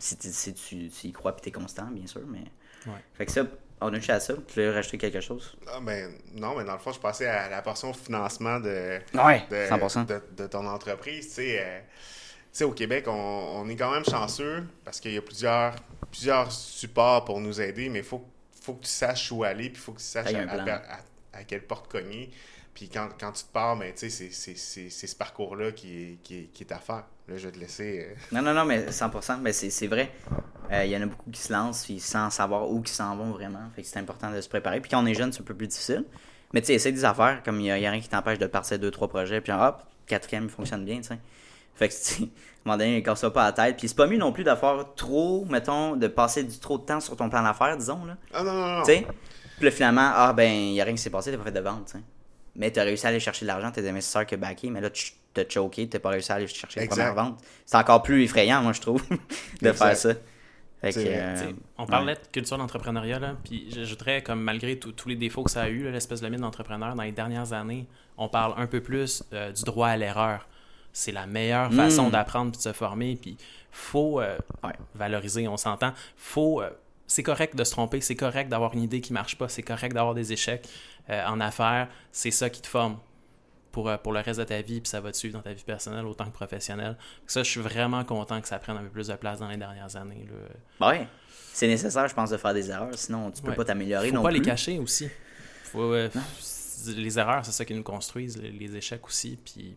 Si, tu- si tu, tu y crois et tu es constant, bien sûr, mais. Ouais. Fait que ça, on a touché à ça. Tu veux rajouter quelque chose? Ah, ben, non, mais dans le fond, je passais à la portion financement de, Ouais, de, 100%. de, de ton entreprise. Tu sais, euh, tu sais, au Québec, on, on est quand même chanceux parce qu'il y a plusieurs, plusieurs supports pour nous aider, mais il faut, faut que tu saches où aller, puis il faut que tu saches à, un plan. à- à- à quelle porte cogner. Puis quand, quand tu te pars, ben, tu sais, c'est- c'est- c'est c'est ce parcours-là qui qui est à faire. Là, je vais te laisser. euh, Non, non, non, mais 100%, mais c'est vrai. Euh, Il y en a beaucoup qui se lancent puis sans savoir où ils s'en vont vraiment. Fait que c'est important de se préparer. Puis quand on est jeune, c'est un peu plus difficile. Mais tu sais, essaie des affaires, comme il n'y a, il y a rien qui t'empêche de partir deux, trois projets, puis hop, quatrième, il fonctionne bien, tu sais. Fait que, à un moment donné, casse pas la tête. Puis c'est pas mieux non plus d'avoir trop, mettons, de passer du trop de temps sur ton plan d'affaires, disons, là. Ah non, non, non. Tu sais? Puis là, finalement, ah ben, il n'y a rien qui s'est passé, t'as pas fait de vente, tu sais. Mais t'as réussi à aller chercher de l'argent, tes investisseurs qui ont backé, mais là, tu t'as choqué, t'as pas réussi à aller chercher Exact. premières ventes. C'est encore plus effrayant, moi, je trouve, de Exact. faire ça. Que, euh, on parlait de culture d'entrepreneuriat, là, puis j'ajouterais, comme malgré tous les défauts que ça a eu, l'espèce de mythe d'entrepreneur, dans les dernières années, on parle un peu plus euh, du droit à l'erreur. C'est la meilleure façon Mm. d'apprendre puis de se former, puis faut euh, Ouais. valoriser, on s'entend. Faut, euh, c'est correct de se tromper, c'est correct d'avoir une idée qui marche pas, c'est correct d'avoir des échecs euh, en affaires, c'est ça qui te forme pour, euh, pour le reste de ta vie, puis ça va te suivre dans ta vie personnelle autant que professionnelle. Ça, je suis vraiment content que ça prenne un peu plus de place dans les dernières années. Là. Ouais. C'est nécessaire, je pense, de faire des erreurs, sinon tu peux Ouais. pas t'améliorer Faut non pas plus. les cacher aussi. Faut, euh, les erreurs, c'est ça qui nous construisent, les, les échecs aussi, puis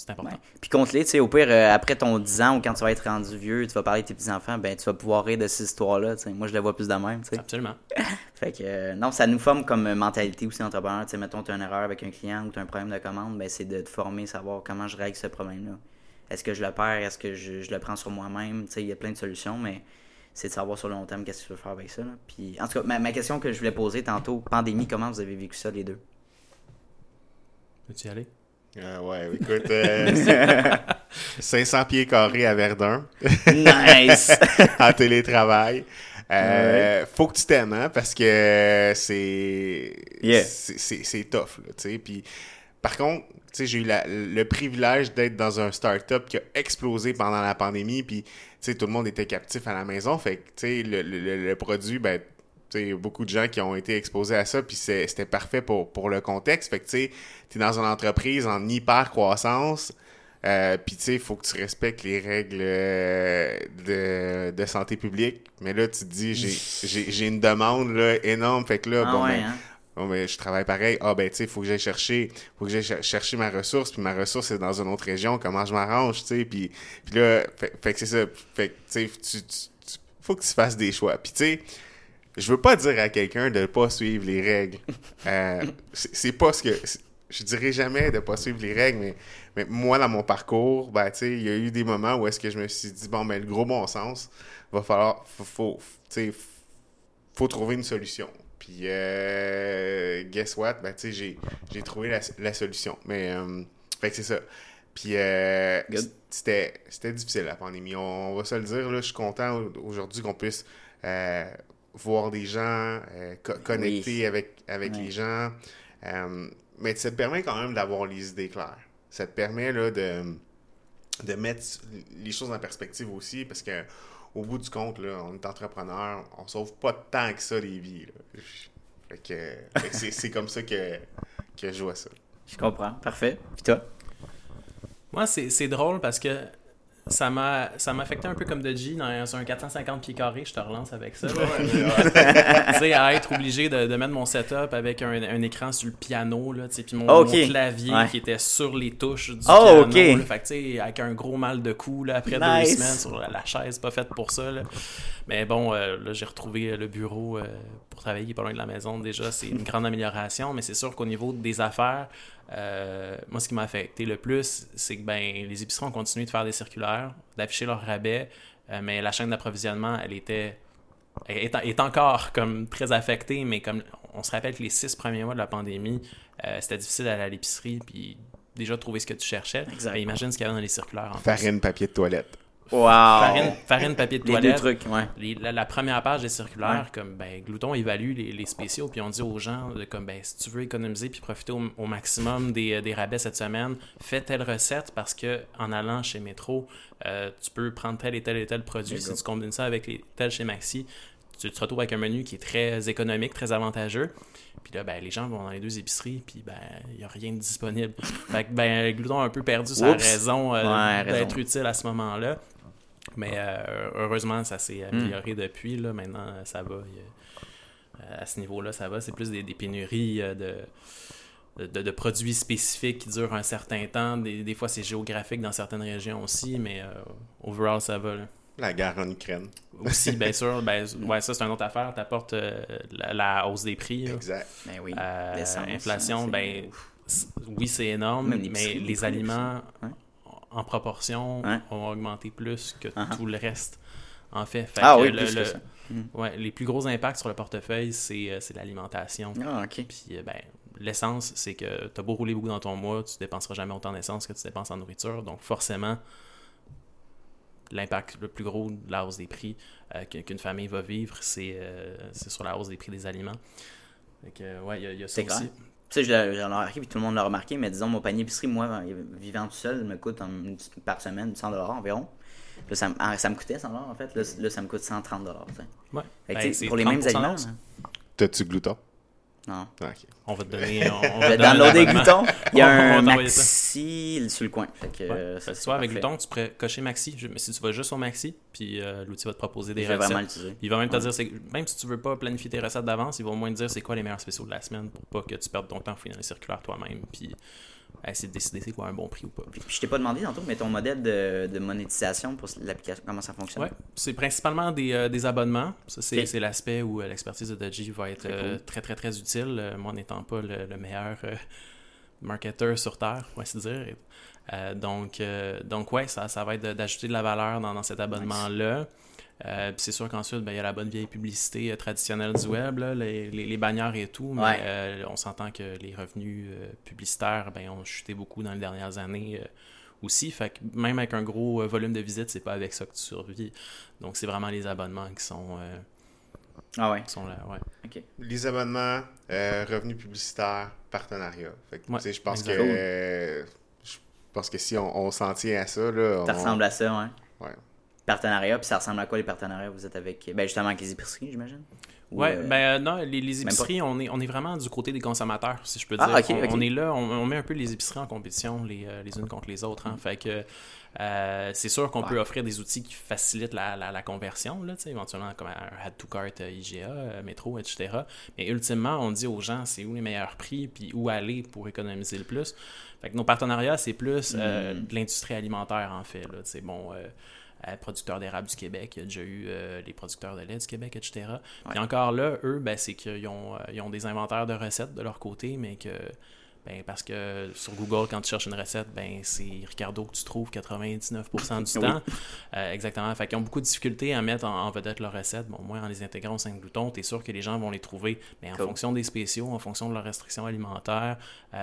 c'est important. Ouais. Puis contre-les, tu sais, au pire, euh, après ton 10 ans ou quand tu vas être rendu vieux, tu vas parler de tes petits-enfants, ben tu vas pouvoir rire de ces histoires-là, tu sais. Moi, je les vois plus de même, tu sais. Absolument. Fait que, euh, non, ça nous forme comme euh, mentalité aussi entrepreneur. Tu sais, mettons, tu as une erreur avec un client ou tu as un problème de commande, ben c'est de te former, savoir comment je règle ce problème-là. Est-ce que je le perds? Est-ce que je, je le prends sur moi-même? Tu sais, il y a plein de solutions, mais c'est de savoir sur le long terme qu'est-ce que tu veux faire avec ça. là. Puis, en tout cas, ma, ma question que je voulais poser tantôt, pandémie, comment vous avez vécu ça, les deux? Veux-tu y aller? Ah ouais, écoute, euh, 500 pieds carrés à Verdun, nice! en télétravail. Euh, Faut que tu t'aimes, hein, parce que c'est Yeah. c'est- tough, là, tu sais. Puis, par contre, tu sais, j'ai eu la- le privilège d'être dans un start-up qui a explosé pendant la pandémie, puis, tu sais, tout le monde était captif à la maison, fait que, tu sais, le, le- le- produit, ben, il y a beaucoup de gens qui ont été exposés à ça, puis c'était parfait pour, pour le contexte. Fait que, tu t'es dans une entreprise en hyper-croissance, euh, puis tu sais, il faut que tu respectes les règles euh, de, de santé publique. Mais là, tu te dis, j'ai- une demande là, énorme. Fait que là, Ah bon, ouais, ben, hein? bon, ben, je travaille pareil. Ah, ben, tu sais, il faut que j'aille chercher, faut que j'aille chercher ma ressource. Puis ma ressource est dans une autre région. Comment je m'arrange, tu sais. Puis, puis là, fait, fait que c'est ça. Fait que, tu sais, tu- tu- tu- faut que tu fasses des choix. Puis, tu sais, je veux pas dire à quelqu'un de pas suivre les règles. Euh, c'est pas ce que. Je dirais jamais de pas suivre les règles, mais, mais moi, dans mon parcours, ben, il y a eu des moments où est-ce que je me suis dit, bon, ben, le gros bon sens, va falloir. Faut, faut, faut trouver une solution. Puis, euh, guess what? Ben, j'ai, trouvé la, la solution. Mais, euh, fait que c'est ça. Puis, euh, c'était, c'était difficile, la pandémie. On, on va se le dire, là, je suis content au- aujourd'hui qu'on puisse euh, voir des gens, euh, co- connecter Oui. avec, avec les gens. Euh, mais ça te permet quand même d'avoir les idées claires. Ça te permet, là, de de mettre les choses en perspective aussi, parce que au bout du compte, là, on est entrepreneur, on sauve pas tant que ça les vies. c'est, c'est comme ça que, que je vois ça. Je comprends. Parfait. Puis toi? Moi, c'est c'est drôle parce que ça m'a ça m'a affecté un peu comme de G dans un 450 pieds carrés, je te relance avec ça. tu sais, à être obligé de, de mettre mon setup avec un, un écran sur le piano, là, tu sais, puis mon, mon clavier Ouais. qui était sur les touches du Oh, piano. ok. là. fait que, tu sais, avec un gros mal de cou, là, après Nice. deux semaines sur la, la chaise, pas faite pour ça. là. Mais bon, euh, là, j'ai retrouvé le bureau euh, pour travailler pas loin de la maison. Déjà, c'est une grande amélioration, mais c'est sûr qu'au niveau des affaires, euh, moi, ce qui m'a affecté le plus, c'est que ben, les épiceries ont continué de faire des circulaires, d'afficher leurs rabais, euh, mais la chaîne d'approvisionnement, elle était elle est, est encore comme très affectée, mais comme on se rappelle que les six premiers mois de la pandémie, euh, c'était difficile d'aller à l'épicerie, puis déjà trouver ce que tu cherchais. Exact. Mais imagine ce qu'il y avait dans les circulaires. En plus. Farine, papier de toilette. Wow! farine, farine, papier de Les deux toilette. trucs, ouais. Les- la, la première page des circulaires, comme ben, Glouton évalue les, les spéciaux, puis on dit aux gens, de, comme ben, si tu veux économiser puis profiter au, au maximum des, euh, des rabais cette semaine, fais telle recette parce que en allant chez Métro, euh, tu peux prendre tel et tel et tel produit. Si tu combines ça avec les, tel chez Maxi, tu te retrouves avec un menu qui est très économique, très avantageux. Puis là, ben, les gens vont dans les deux épiceries, puis ben, il n'y a rien de disponible. fait que, ben, Glouton a un peu perdu sa raison euh, Ouais, raison. d'être utile à ce moment-là. Mais euh, heureusement, ça s'est Hmm. amélioré depuis. Là. Maintenant, ça va. Euh, à ce niveau-là, ça va. C'est plus des, des pénuries euh, de, de, de produits spécifiques qui durent un certain temps. Des, des fois, c'est géographique dans certaines régions aussi, mais euh, overall, ça va. là. La guerre en Ukraine. Aussi, bien sûr, ben, ouais, ça, c'est une autre affaire. Tu apportes la, la hausse des prix. là. Exact. Ben oui. Euh, L'essence, inflation, ben, oui, c'est énorme, mais les aliments. En proportion, Ouais. ont augmenté plus que Uh-huh. tout le reste, en fait. Fait Ah que oui, le- plus que ça. Ouais, les plus gros impacts sur le portefeuille, c'est euh, l'alimentation. Ah, ok. Puis, euh, ben, l'essence, c'est que tu as beau rouler beaucoup dans ton mois, tu dépenseras jamais autant d'essence que tu dépenses en nourriture. Donc, forcément, l'impact le plus gros de la hausse des prix qu'une famille va vivre, c'est sur la hausse des prix des aliments. Donc, ouais, il y, a ça aussi. Tu sais, j'en ai remarqué, puis tout le monde l'a remarqué, mais disons, mon panier épicerie, moi, vivant tout seul, me coûte par semaine 100 environ. Là, ça, ah, ça, me coûtait 100 en fait. Là, ça me coûte 130 Ouais. Ben, pour les mêmes aliments. Hein. T'as-tu glouton? Non. Ah, on va te donner. On, va downloader Glouton. Il y a un Maxi sur le coin. Fait que, ouais. ça, Soit avec Glouton, tu pourrais cocher Maxi. Mais si tu vas juste au Maxi, puis euh, l'outil va te proposer des recettes. Il va même te dire, même si tu veux pas planifier tes recettes d'avance, il va au moins te dire c'est quoi les meilleurs spéciaux de la semaine pour pas que tu perdes ton temps à fouiller dans les circulaires toi-même. Puis essayer de décider c'est quoi un bon prix ou pas. Puis, je t'ai pas demandé tantôt, mais ton modèle de, de monétisation pour l'application, comment ça fonctionne? Ouais, c'est principalement des, euh, des, abonnements. Ça, c'est l'aspect où euh, l'expertise de Dodgy va être euh, très, très, très, utile. moi, n'étant pas le, meilleur marketeur sur Terre, pour ainsi dire. donc, donc, ouais, ça, ça va être d'ajouter de la valeur dans, dans cet abonnement-là. Euh, c'est sûr qu'ensuite, ben, il y a la bonne vieille publicité euh, traditionnelle du web, les, les, bannières et tout, mais euh, on s'entend que les revenus publicitaires ben, ont chuté beaucoup dans les dernières années aussi. Fait que même avec un gros volume de visites, c'est pas avec ça que tu survis. Donc c'est vraiment les abonnements qui sont. ah ouais. sont là, ouais. Les abonnements, revenus publicitaires, partenariats. je pense que je pense que si on, s'en tient à ça, là, ça ressemble à ça, ouais. Ouais partenariats. Puis ça ressemble à quoi les partenariats Vous êtes avec, ben justement, avec les épiceries, j'imagine? Ouais, euh, ben euh, non, les, les épiceries, on est, on est vraiment du côté des consommateurs, si je peux ah, dire. on, est là, on, met un peu les épiceries en compétition les, euh, les unes contre les autres. Hein. Fait que c'est sûr qu'on peut offrir des outils qui facilitent la, la, conversion, là, éventuellement comme un Add to Cart IGA, Métro, etc. Mais ultimement, on dit aux gens c'est où les meilleurs prix, puis où aller pour économiser le plus. Fait que nos partenariats, c'est plus mm. de l'industrie alimentaire, en fait. Bon producteurs d'érable du Québec, il y a déjà eu euh, les producteurs de lait du Québec, etc. Puis encore là, eux, ben, c'est qu'ils ont, euh, ils ont des inventaires de recettes de leur côté, mais que ben, parce que sur Google, quand tu cherches une recette, ben, c'est Ricardo que tu trouves 99% du temps. exactement. Fait qu'ils ont beaucoup de difficultés à mettre en, vedette leurs recettes. Bon, moi, en les intégrant au 5 gloutons, tu es sûr que les gens vont les trouver mais en fonction des spéciaux, en fonction de leurs restrictions alimentaires,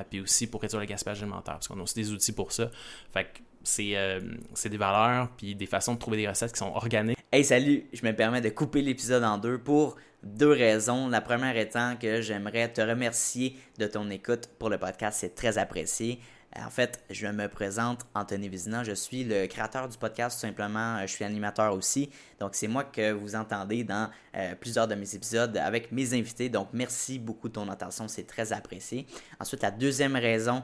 puis aussi pour réduire le gaspillage alimentaire, parce qu'on a aussi des outils pour ça. Fait que euh, c'est des valeurs puis des façons de trouver des recettes qui sont organiques. Hey, salut! Je me permets de couper l'épisode en deux pour deux raisons. La première étant que j'aimerais te remercier de ton écoute pour le podcast. C'est très apprécié. En fait, je me présente Anthony Vizina. Je suis le créateur du podcast, tout simplement. Je suis animateur aussi. Donc, c'est moi que vous entendez dans euh, plusieurs de mes épisodes avec mes invités. Donc, merci beaucoup de ton attention. C'est très apprécié. Ensuite, la deuxième raison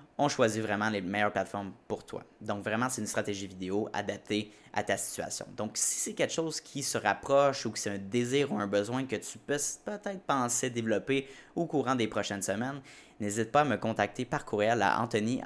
on choisit vraiment les meilleures plateformes pour toi. Donc vraiment, c'est une stratégie vidéo adaptée à ta situation. Donc si c'est quelque chose qui se rapproche ou que c'est un désir ou un besoin que tu peux peut-être penser développer au courant des prochaines semaines, n'hésite pas à me contacter par courriel à anthony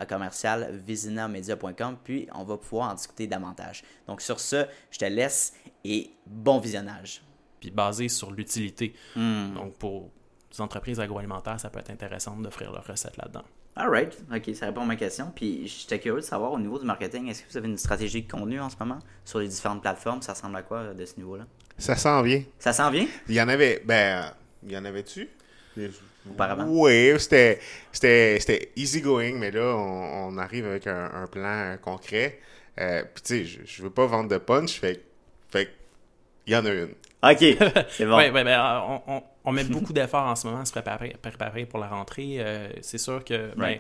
puis on va pouvoir en discuter davantage. Donc sur ce, je te laisse et bon visionnage. Puis basé sur l'utilité. Hmm. Donc pour les entreprises agroalimentaires, ça peut être intéressant d'offrir leurs recettes là-dedans. Alright, ok, ça répond à ma question. Puis j'étais curieux de savoir au niveau du marketing, est-ce que vous avez une stratégie de contenu en ce moment? Sur les différentes plateformes Ça ressemble à quoi euh, de ce niveau-là? Ça s'en vient. Ça s'en vient? Il y en avait, ben, il y en avait-tu? Auparavant. Oui, c'était, c'était, easy going, mais là, on, arrive avec un, plan concret. Euh, puis tu sais, je, veux pas vendre de punch, fait, fait il y en a une. OK, c'est bon. ouais, ben, on, on met beaucoup d'efforts en ce moment à se préparer, préparer pour la rentrée. Euh, c'est sûr que ben,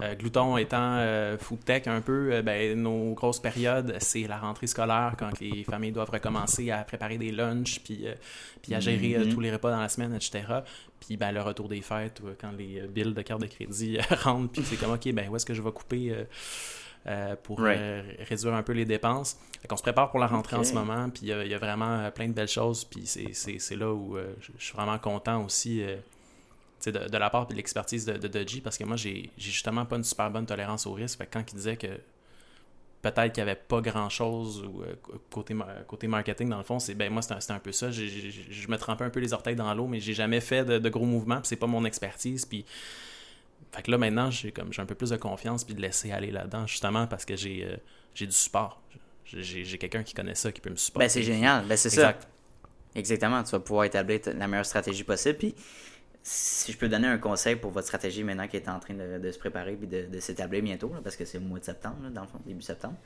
euh, Glouton étant euh, food tech un peu, ben, nos grosses périodes, c'est la rentrée scolaire quand les familles doivent recommencer à préparer des lunchs puis, puis à gérer mm-hmm. tous les repas dans la semaine, etc. Puis ben, le retour des fêtes, quand les billes de carte de crédit rentrent, puis c'est comme OK, ben où est-ce que je vais couper euh, pour Right. euh, réduire un peu les dépenses. Qu'on se prépare pour la rentrée en ce moment, puis il y a- il y, a vraiment euh, plein de belles choses, puis c'est- là où euh, je suis vraiment content aussi euh, de, de la part et de l'expertise de, de Dodgy, parce que moi, j'ai justement pas une super bonne tolérance au risque. Fait que quand il disait que peut-être qu'il n'y avait pas grand-chose euh, côté, mar- côté marketing, dans le fond, c'est ben moi, c'était un, peu ça. Je me trempais un peu les orteils dans l'eau, mais j'ai jamais fait de, de gros mouvements, puis c'est pas mon expertise. Puis, fait que là, maintenant, j'ai comme j'ai un peu plus de confiance, puis de laisser aller là-dedans, justement, parce que j'ai euh, j'ai du support. J'ai- quelqu'un qui connaît ça, qui peut me supporter. Ben, c'est génial. Ben, c'est ça. Exact. Exactement. Tu vas pouvoir établir la meilleure stratégie possible. Puis, si je peux donner un conseil pour votre stratégie maintenant qui est en train de, de se préparer puis de, de s'établir bientôt, là, parce que c'est le mois de septembre, là, dans le fond, début septembre,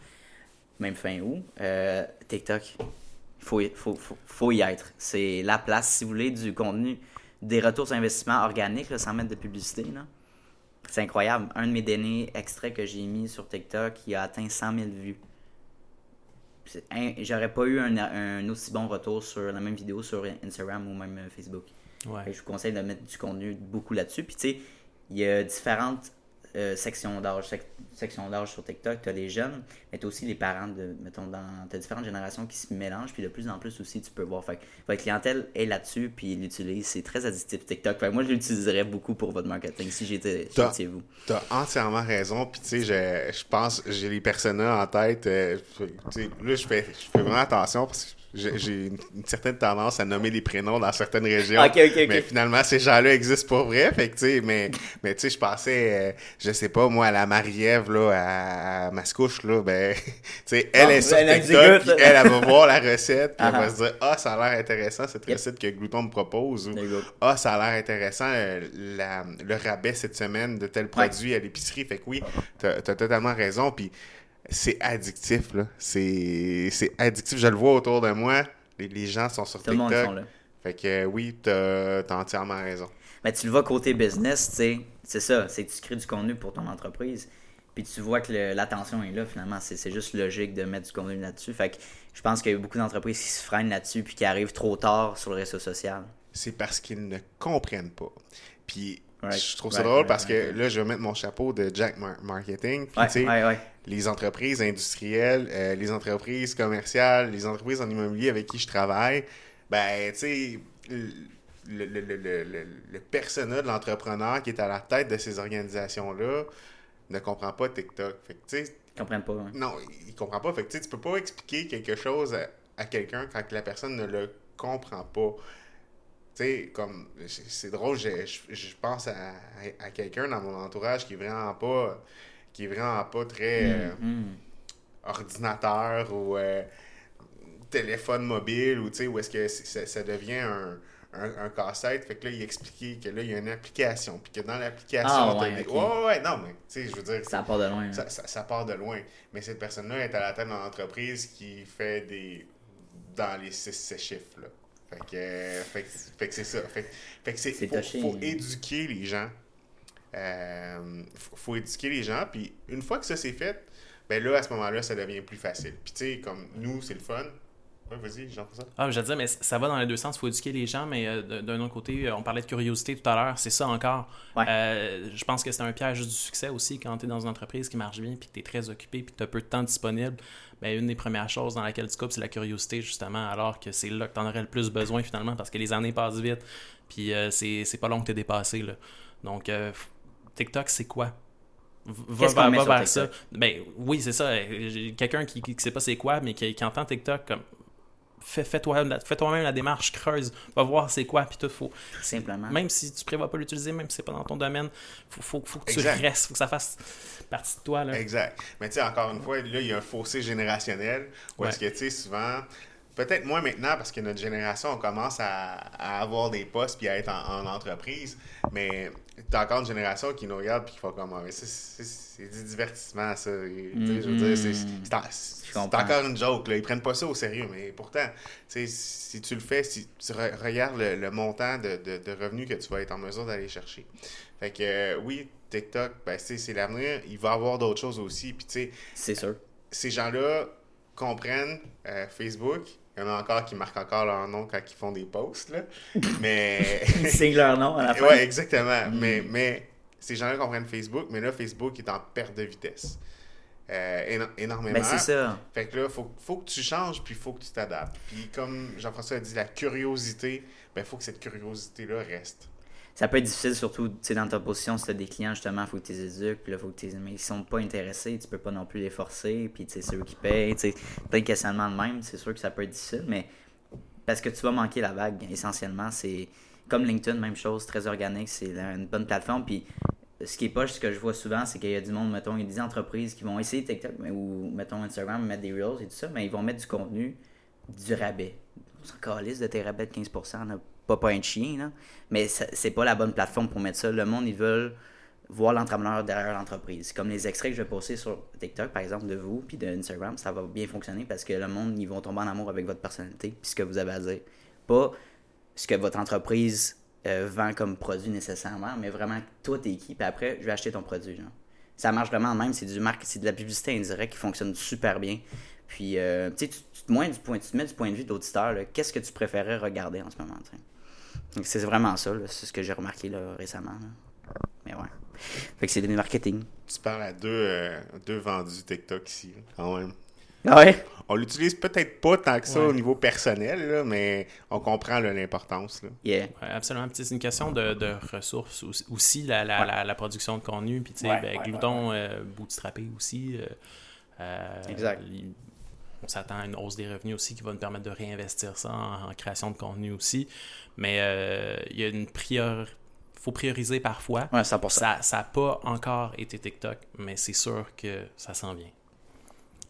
même fin août, euh, TikTok, il faut, y- faut, faut, faut y être. C'est la place. Si vous voulez du contenu, des retours sur investissement organiques, là, sans mettre de publicité, là, c'est incroyable. Un de mes derniers extraits que j'ai mis sur TikTok, il a atteint 100 000 vues. J'aurais pas eu un, un aussi bon retour sur la même vidéo sur Instagram ou même euh, Facebook. Ouais. Je vous conseille de mettre du contenu beaucoup là-dessus. Puis tu sais, il y a différentes euh, sections d'âge. Sec- sections d'âge sur TikTok. Tu as les jeunes, mais tu as aussi les parents. de mettons, dans T'as différentes générations qui se mélangent. Puis de plus en plus aussi, tu peux voir. Fait que votre clientèle est là-dessus, puis ils l'utilisent. C'est très addictif TikTok. Fait que moi, je l'utiliserais beaucoup pour votre marketing si j'étais j'étais vous. T'as entièrement raison. Puis, tu sais, je, je pense, j'ai les personas en tête. euh, tu sais, là, je fais, je fais vraiment attention parce que j'ai une, une certaine tendance à nommer les prénoms dans certaines régions. Ok, ok, ok. Mais finalement, ces gens-là existent pour vrai. Fait que, tu sais, mais, mais tu sais, je pensais, euh, je sais pas, moi, à la Marie-Ève, là, à, à Mascouche, là, ben, tu sais, elle est sur elle TikTok, puis elle, elle va voir la recette, puis elle va ah. se dire, ah, ça a l'air intéressant, cette Yep. recette que Glouton me propose. Ou, ah, ça a l'air intéressant, euh, la- le rabais cette semaine de tel produit à l'épicerie. Fait que oui, t'as as totalement raison. Puis c'est addictif, là. C'est c'est addictif. Je le vois autour de moi. Les, les gens sont sur Tout le monde TikTok. là. Fait que euh, oui, t'as as entièrement raison. Mais tu le vois côté business, tu sais, c'est ça, c'est que tu crées du contenu pour ton entreprise, puis tu vois que l'attention est là finalement, c'est c'est juste logique de mettre du contenu là-dessus. Fait que je pense qu'il y a beaucoup d'entreprises qui se freinent là-dessus puis qui arrivent trop tard sur le réseau social. C'est parce qu'ils ne comprennent pas. Puis Right. je trouve ça Right, drôle right, parce que là, je vais mettre mon chapeau de Jack Mar- Marketing. Puis tu sais, les entreprises industrielles, euh, les entreprises commerciales, les entreprises en immobilier avec qui je travaille, ben, tu sais, le, le, le, le, le, le persona de l'entrepreneur qui est à la tête de ces organisations-là ne comprend pas TikTok. Fait que, tu sais, Ils comprennent pas. hein. non, il comprend pas. Fait que, tu peux pas expliquer quelque chose à, à quelqu'un quand la personne ne le comprend pas. Tu sais, comme, c'est drôle, je, pense à, à, à quelqu'un dans mon entourage qui est vraiment pas, qui est vraiment pas très euh, Hmm. ordinateur ou euh, téléphone mobile ou, tu sais, où est-ce que ça, ça devient un, un, un casse-tête. Fait que là, il expliquait que là, il y a une application. Puis que dans l'application, Ah, ouais, des- ouais, ouais, non, mais, tu sais, je veux dire, Ça part de loin. hein. ça, ça- ça part de loin. Mais cette personne-là est à la tête d'une entreprise qui fait des. dans les 6 chiffres. Là. Fait que, fait que, fait que c'est ça. Fait, que- fait que c'est. Faut, faut éduquer les gens. Euh, faut, faut éduquer les gens. Puis une fois que ça c'est fait, ben là, à ce moment-là, ça devient plus facile. Puis tu sais, comme nous, c'est le fun. Ouais, vas-y, Jean-François. Ah, je veux dire, mais ça va dans les deux sens. Il faut éduquer les gens, mais euh, d'un autre côté, euh, on parlait de curiosité tout à l'heure. C'est ça encore. Ouais. Euh, je pense que c'est un piège du succès aussi quand tu es dans une entreprise qui marche bien, puis que tu es très occupé, puis que tu as peu de temps disponible. Ben, une des premières choses dans laquelle tu coupes, c'est la curiosité, justement, alors que c'est là que tu en aurais le plus besoin, finalement, parce que les années passent vite, puis euh, c'est c'est pas long que tu es dépassé. Là. Donc, euh, TikTok, c'est quoi? Va, va sur vers ça. Ben oui, c'est ça. J'ai Quelqu'un qui, qui, qui sait pas c'est quoi, mais qui, qui entend TikTok comme fais, fais toi, fais toi-même la démarche, creuse, va voir c'est quoi, puis tout faut. Simplement. Même si tu prévois pas l'utiliser, même si c'est pas dans ton domaine, faut, faut, faut que tu Exact. restes, faut que ça fasse partie de toi. Là. Exact. Mais tu sais, encore une fois, là, il y a un fossé générationnel. Où est-ce que, tu sais, souvent, peut-être moins maintenant, parce que notre génération, on commence à, à avoir des postes puis à être en, en entreprise. Mais t'as encore une génération qui nous regarde puis qui font comme, Ah, c'est- du divertissement, ça. Je veux dire, c'est- c'est en- encore une joke. Là. Ils prennent pas ça au sérieux. Mais pourtant, si tu le fais, si tu re- regardes le, le montant de, de, de revenus que tu vas être en mesure d'aller chercher. Fait que, euh, oui, TikTok, ben, c'est l'avenir. Il va y avoir d'autres choses aussi. Puis, tu sais, C'est sûr. ces gens-là comprennent euh, Facebook. Il y en a encore qui marquent encore leur nom quand ils font des posts, là. Mais... Ils signent leur nom à la fin. ouais, exactement. Mm. Mais, mais ces gens-là comprennent Facebook, mais là, Facebook est en perte de vitesse. euh, énormément. Ben, c'est ça. Fait que là, faut, faut que tu changes, puis il faut que tu t'adaptes. Puis comme Jean-François a dit, la curiosité, ben, faut que cette curiosité-là reste. Ça peut être difficile, surtout dans ta position, si tu as des clients, justement, faut que tu les éduques, là, faut que tu mais ils sont pas intéressés, tu peux pas non plus les forcer, puis c'est eux qui payent, tu plein de questionnements de même, c'est sûr que ça peut être difficile, mais parce que tu vas manquer la vague, essentiellement, c'est comme LinkedIn, même chose, très organique, c'est une bonne plateforme, puis ce qui est pas, ce que je vois souvent, c'est qu'il y a du monde, mettons, il y a des entreprises qui vont essayer TikTok ou, mettons, Instagram, mettre des Reels et tout ça, mais ils vont mettre du contenu du rabais. On s'en calisse de tes rabais de 15%, on pas pas un chien, là. mais c'est pas la bonne plateforme pour mettre ça. Le monde, ils veulent voir l'entrepreneur derrière l'entreprise. Comme les extraits que je vais poster sur TikTok, par exemple, de vous, puis de Instagram, ça va bien fonctionner parce que le monde, ils vont tomber en amour avec votre personnalité, puis ce que vous avez à dire. Pas ce que votre entreprise euh, vend comme produit nécessairement, mais vraiment, toi, t'es qui, puis après, je vais acheter ton produit. Ça marche vraiment même, c'est du marque, c'est de la publicité indirecte qui fonctionne super bien. Puis, euh, tu, tu, tu, tu te mets du point de vue d'auditeur, qu'est-ce que tu préférais regarder en ce moment? C'est vraiment ça, c'est ce que j'ai remarqué là, récemment. Mais ouais. Fait que c'est du marketing. Tu parles à deux, euh, deux vendus TikTok ici, quand même. Ah ouais? On l'utilise peut-être pas tant que ça au niveau personnel, mais on comprend l'importance. Yeah. absolument. C'est une question de, de ressources aussi, la, la, la, production de contenu. Puis, tu sais, ben, Glouton, euh, bootstrappé aussi. Euh, exact on s'attend à une hausse des revenus aussi qui va nous permettre de réinvestir ça en, création de contenu aussi. Mais euh, il y a une priorité faut prioriser parfois. Ouais, 100%. Ça n'a pas encore été TikTok, mais c'est sûr que ça s'en vient.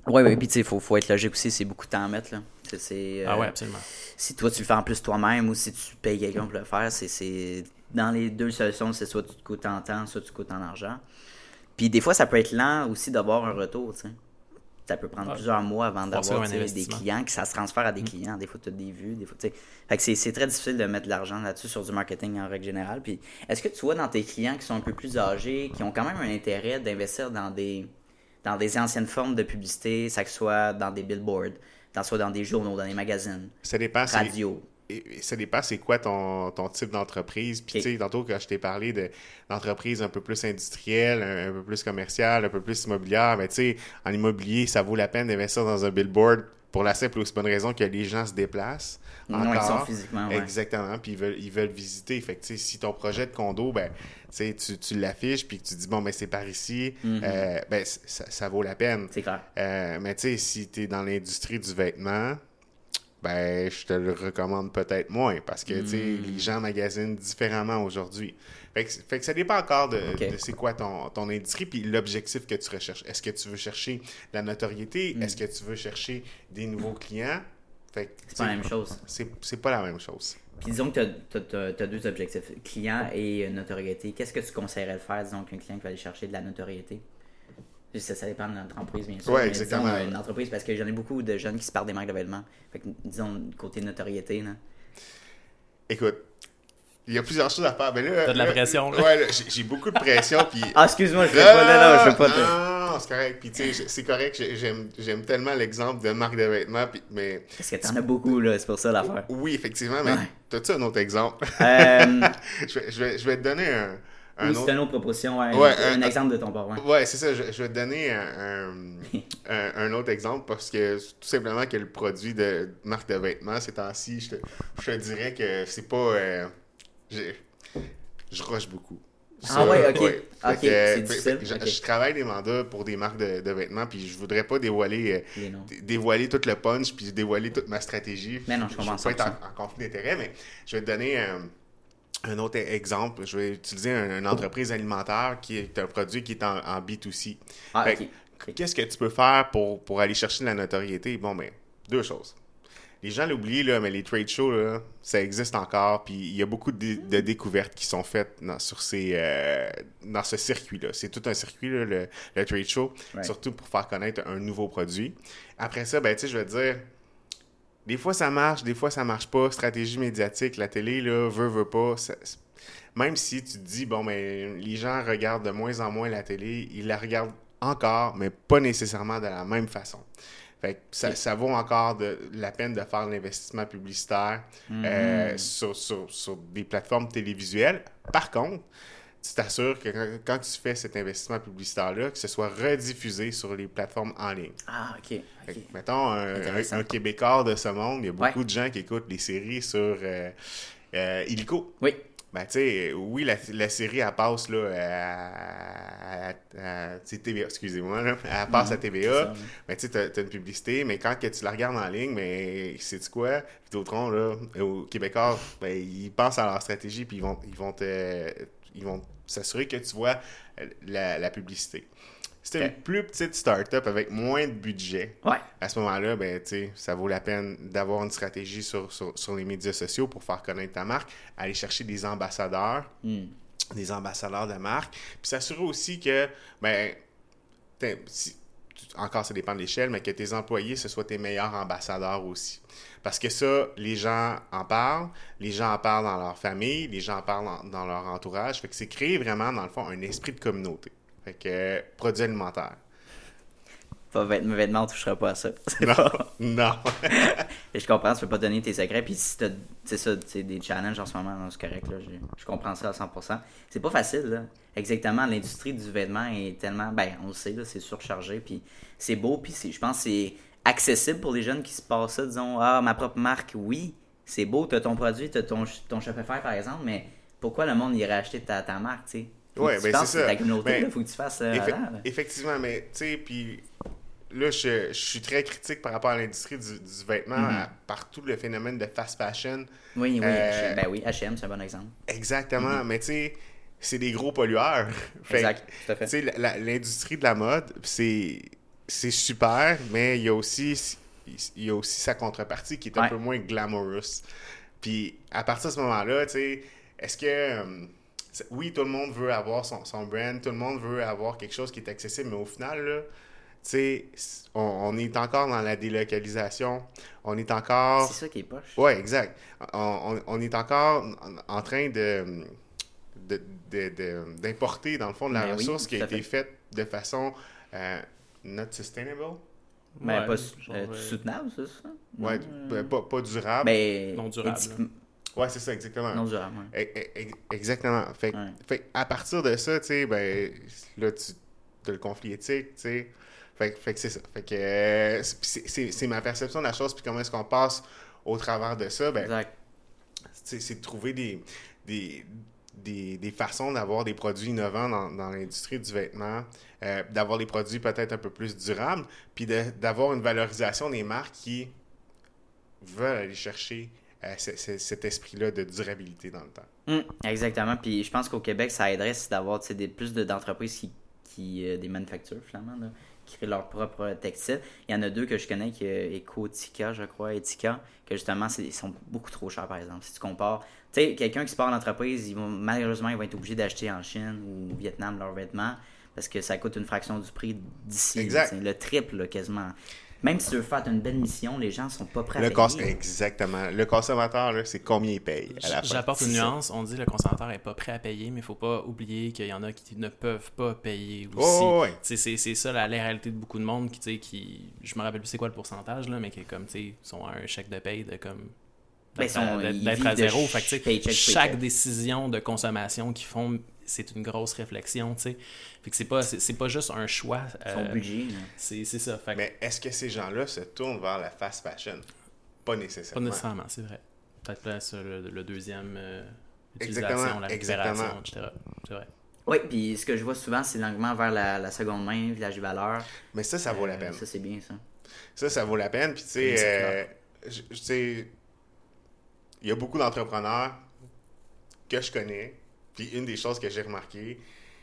Oui, oui, puis tu sais, il faut, faut, être logique aussi, c'est beaucoup de temps à mettre. Là. Euh, ah oui, absolument. Si toi, tu le fais en plus toi-même ou si tu payes quelqu'un pour le faire, c'est dans les deux solutions, c'est soit tu te coûtes en temps, soit tu te coûtes en argent. Puis des fois, ça peut être lent aussi d'avoir un retour, tu sais ça peut prendre plusieurs mois avant d'avoir des clients, que ça se transfère à des mm. clients. Des fois, tu as des vues, des fois, c'est très difficile de mettre de l'argent là-dessus sur du marketing en règle générale. Puis, est-ce que tu vois dans tes clients qui sont un peu plus âgés, qui ont quand même un intérêt d'investir dans des, dans des anciennes formes de publicité, ça que soit dans des billboards, dans, soit dans des journaux, dans des magazines, ça dépend, radio? Ça dépend c'est quoi ton, ton type d'entreprise? Puis, tu sais, tantôt, quand je t'ai parlé d'entreprise un peu plus industrielle, un, peu plus commerciale, un peu plus immobilière, mais tu sais, en immobilier, ça vaut la peine d'investir dans un billboard pour la simple ou bonne raison que les gens se déplacent. Non, ils sont physiquement, Exactement, puis ils veulent, ils veulent visiter. Fait que, si ton projet de condo, ben, tu, tu l'affiches, puis que tu dis, bon, ben, c'est par ici, mm-hmm. euh, ben, ça, ça, vaut la peine. C'est clair. Euh, mais tu sais, si tu es dans l'industrie du vêtement, ben je te le recommande peut-être moins parce que sais les hmm. gens magasinent différemment aujourd'hui. Fait que, fait que, ça dépend encore de, c'est quoi ton, ton industrie puis l'objectif que tu recherches. Est-ce que tu veux chercher la notoriété? Hmm. Est-ce que tu veux chercher des nouveaux clients? Fait c'est pas la même chose. C'est pas la même chose. Puis disons que tu as, deux objectifs, client et notoriété. Qu'est-ce que tu conseillerais de faire, disons qu'un client qui va aller chercher de la notoriété? Ça, ça dépend de l'entreprise, bien sûr. Oui, exactement. une entreprise, parce que j'en ai beaucoup de jeunes qui se parlent des marques d'événements. Fait que, disons, côté notoriété, là. Écoute, il y a plusieurs choses à faire. Mais là, T'as de la pression, là. Ouais, j'ai beaucoup de pression. puis... Ah, excuse-moi, je fais pas. Non, non, je fais pas. Non, non, c'est correct. Puis, tu sais, c'est correct. J'aime tellement l'exemple de marque de vêtements. Puis, mais... Parce que t'en as beaucoup, là. C'est pour ça l'affaire. Oui, effectivement. Mais t'as-tu un autre exemple? Euh... je, vais, je, vais, je vais te donner un un autre... c'est une autre proposition, un, exemple de ton port. Ouais, c'est ça. Je, vais te donner un, autre exemple parce que tout simplement que le produit de marque de vêtements, ces temps-ci, je te, je te dirais que c'est pas. Euh, je rush beaucoup. ah ouais, ok. ok, c'est difficile. Je, travaille des mandats pour des marques de, vêtements, puis je voudrais pas dévoiler, euh, dévoiler tout le punch, puis dévoiler toute ma stratégie. Mais non, je comprends ça. pas être en, conflit d'intérêt, mais je vais te donner un autre exemple, je vais utiliser une, entreprise alimentaire qui est un produit qui est en, B2C. Ah, qu'est-ce que tu peux faire pour, pour aller chercher de la notoriété? Bon, ben, deux choses. Les gens l'oublient, là, mais les trade shows, là, ça existe encore. Puis il y a beaucoup de, découvertes qui sont faites dans, sur ces, euh, dans ce circuit-là. C'est tout un circuit, là, le, trade show, surtout pour faire connaître un nouveau produit. Après ça, ben, tu sais, je vais te dire, des fois, ça marche, des fois, ça marche pas. Stratégie médiatique, la télé, là, veut, veut pas. même si tu te dis, bon, mais les gens regardent de moins en moins la télé, ils la regardent encore, mais pas nécessairement de la même façon. Fait ça, vaut encore de, la peine de faire l'investissement publicitaire euh, mm-hmm. sur, des plateformes télévisuelles. Par contre, tu t'assures que quand, quand tu fais cet investissement publicitaire-là, que ce soit rediffusé sur les plateformes en ligne. Ah, ok. Que, mettons, un, Intéressant. un- un Québécois de ce monde, il y a beaucoup Ouais. de gens qui écoutent des séries sur euh, euh, Illico. Oui. Ben, tu sais, oui, la, la série, elle passe, là, à, à- TVA, excusez-moi, là, elle passe à Mhm, TVA. Ben, tu sais, t'as, une publicité, mais quand que tu la regardes en ligne, mais c'est quoi? Vidéotron, là, au Québécois, ben, ils pensent à leur stratégie, puis ils vont, ils vont te, ils vont s'assurer que tu vois euh, la, la publicité. Si t'as Ok. une plus petite start-up avec moins de budget, Ouais. à ce moment-là, ben, ça vaut la peine d'avoir une stratégie sur, sur, sur les médias sociaux pour faire connaître ta marque, aller chercher des ambassadeurs, Hmm. des ambassadeurs de marque, puis s'assurer aussi que, ben, si- encore ça dépend de l'échelle, mais que tes employés, ce soient tes meilleurs ambassadeurs aussi. Parce que ça, les gens en parlent, les gens en parlent dans leur famille, les gens en parlent dans, leur entourage. Fait que c'est créer vraiment, dans le fond, un esprit de communauté. Fait que, euh, produits alimentaires. Pas vêtements, vêtements, on touchera pas à ça. Non, pas- non. Et je comprends, tu peux pas donner tes secrets. Puis si t'as, c'est ça, c'est des challenges en ce moment, c'est correct, là. Je, je comprends ça à 100%. C'est pas facile, là. Exactement, l'industrie du vêtement est tellement, ben, on le sait, là, c'est surchargé. Puis c'est beau, puis je pense que c'est accessible pour les jeunes qui se passent ça. Disons, ah, ma propre marque, oui, c'est beau, t'as ton produit, t'as ton, ton Shopify, par exemple, mais pourquoi le monde irait acheter ta, ta marque, tu sais? Tu ben, c'est ça. ta communauté, Ben, là, faut que tu fasses euh, Effe- avant, là. effectivement, mais tu sais, puis là, je, je suis très critique par rapport à l'industrie du, du vêtement, Mhm. à- par tout le phénomène de fast fashion. Oui, oui, Euh, ben oui, H&M, c'est un bon exemple. Exactement, mais tu sais, c'est des gros pollueurs. Fait que, Mhm. Exact, tout à fait. Tu sais, l'industrie de la mode, c'est c'est super, mais il y a aussi il y a aussi sa contrepartie qui est un Ouais. peu moins glamorous. Puis à partir de ce moment-là, tu sais, est-ce que euh, oui, tout le monde veut avoir son, son brand, tout le monde veut avoir quelque chose qui est accessible, mais au final, là, sais, on, on est encore dans la délocalisation, on est encore... C'est ça qui est poche. Oui, exact. On, on- on est encore en, train de de- de- de- d'importer, dans le fond, de la Ben oui, ressource qui a été fait. faite de façon euh, not sustainable. Ouais, pas euh, euh, soutenable, c'est ça? Ouais, Non, ben, euh, pas, pas durable. Non durable, ouais, c'est ça, exactement. Non durable, ouais. E- e- Exactement. Fait, que- Ouais. fait à partir de ça, tu sais, ben, là, tu as le conflit éthique, tu sais. Fait, que- fait que c'est ça. Fait que euh, c'est- c'est c'est ma perception de la chose, puis comment est-ce qu'on passe au travers de ça, ben, Exact. c'est c'est de trouver des, des, des, des façons d'avoir des produits innovants dans, dans l'industrie du vêtement, euh, d'avoir des produits peut-être un peu plus durables, puis de- d'avoir une valorisation des marques qui veulent aller chercher euh, ce- ce- cet esprit-là de durabilité dans le temps. Hum, exactement. Puis je pense qu'au Québec, ça aiderait c'est d'avoir plus de- d'entreprises qui, qui euh, des manufactures finalement, là, qui créent leur propre textile. Il y en a deux que je connais, qui est Ecotica, je crois, Etika, que justement, ils sont beaucoup trop chers, par exemple. Si tu compares, tu sais, quelqu'un qui se part en entreprise, ils vont, malheureusement, ils vont être obligés d'acheter en Chine ou au Vietnam leurs vêtements parce que ça coûte une fraction du prix d'ici. Exact. Le triple, là, quasiment. Même si tu veux faire une belle mission, les gens sont pas prêts à payer. cons- exactement. Le consommateur, là, c'est combien il paye à la fin? J'apporte une nuance. On dit que le consommateur n'est pas prêt à payer, mais il faut pas oublier qu'il y en a qui ne peuvent pas payer aussi. Oh, ouais. Tu sais, C'est c'est ça la, la réalité de beaucoup de monde qui, qui je me rappelle plus c'est quoi le pourcentage, là, mais qui comme, tu sais, sont à un chèque de paye de comme Ben, d'être sont- à- zéro. ch- Fait que, chaque paycheck. décision de consommation qu'ils font, c'est une grosse réflexion, tu sais. Fait que c'est pas, c'est c'est pas juste un choix. Son euh, budget. C'est c'est ça. Fait que Mais est-ce que ces gens-là se tournent vers la fast fashion? Pas pas nécessairement. nécessairement, c'est vrai. Peut-être plus le, le deuxième euh, Exactement, la récupération, exactement. etc. C'est vrai. Oui, puis ce que je vois souvent, c'est l'engouement vers la, la seconde main, village de valeur. Mais ça, ça vaut la Euh, peine. Ça, c'est bien, ça. Ça, ça vaut la peine. Puis, tu sais, euh, je- je sais, il y a beaucoup d'entrepreneurs que je connais. Puis, une des choses que j'ai remarqué,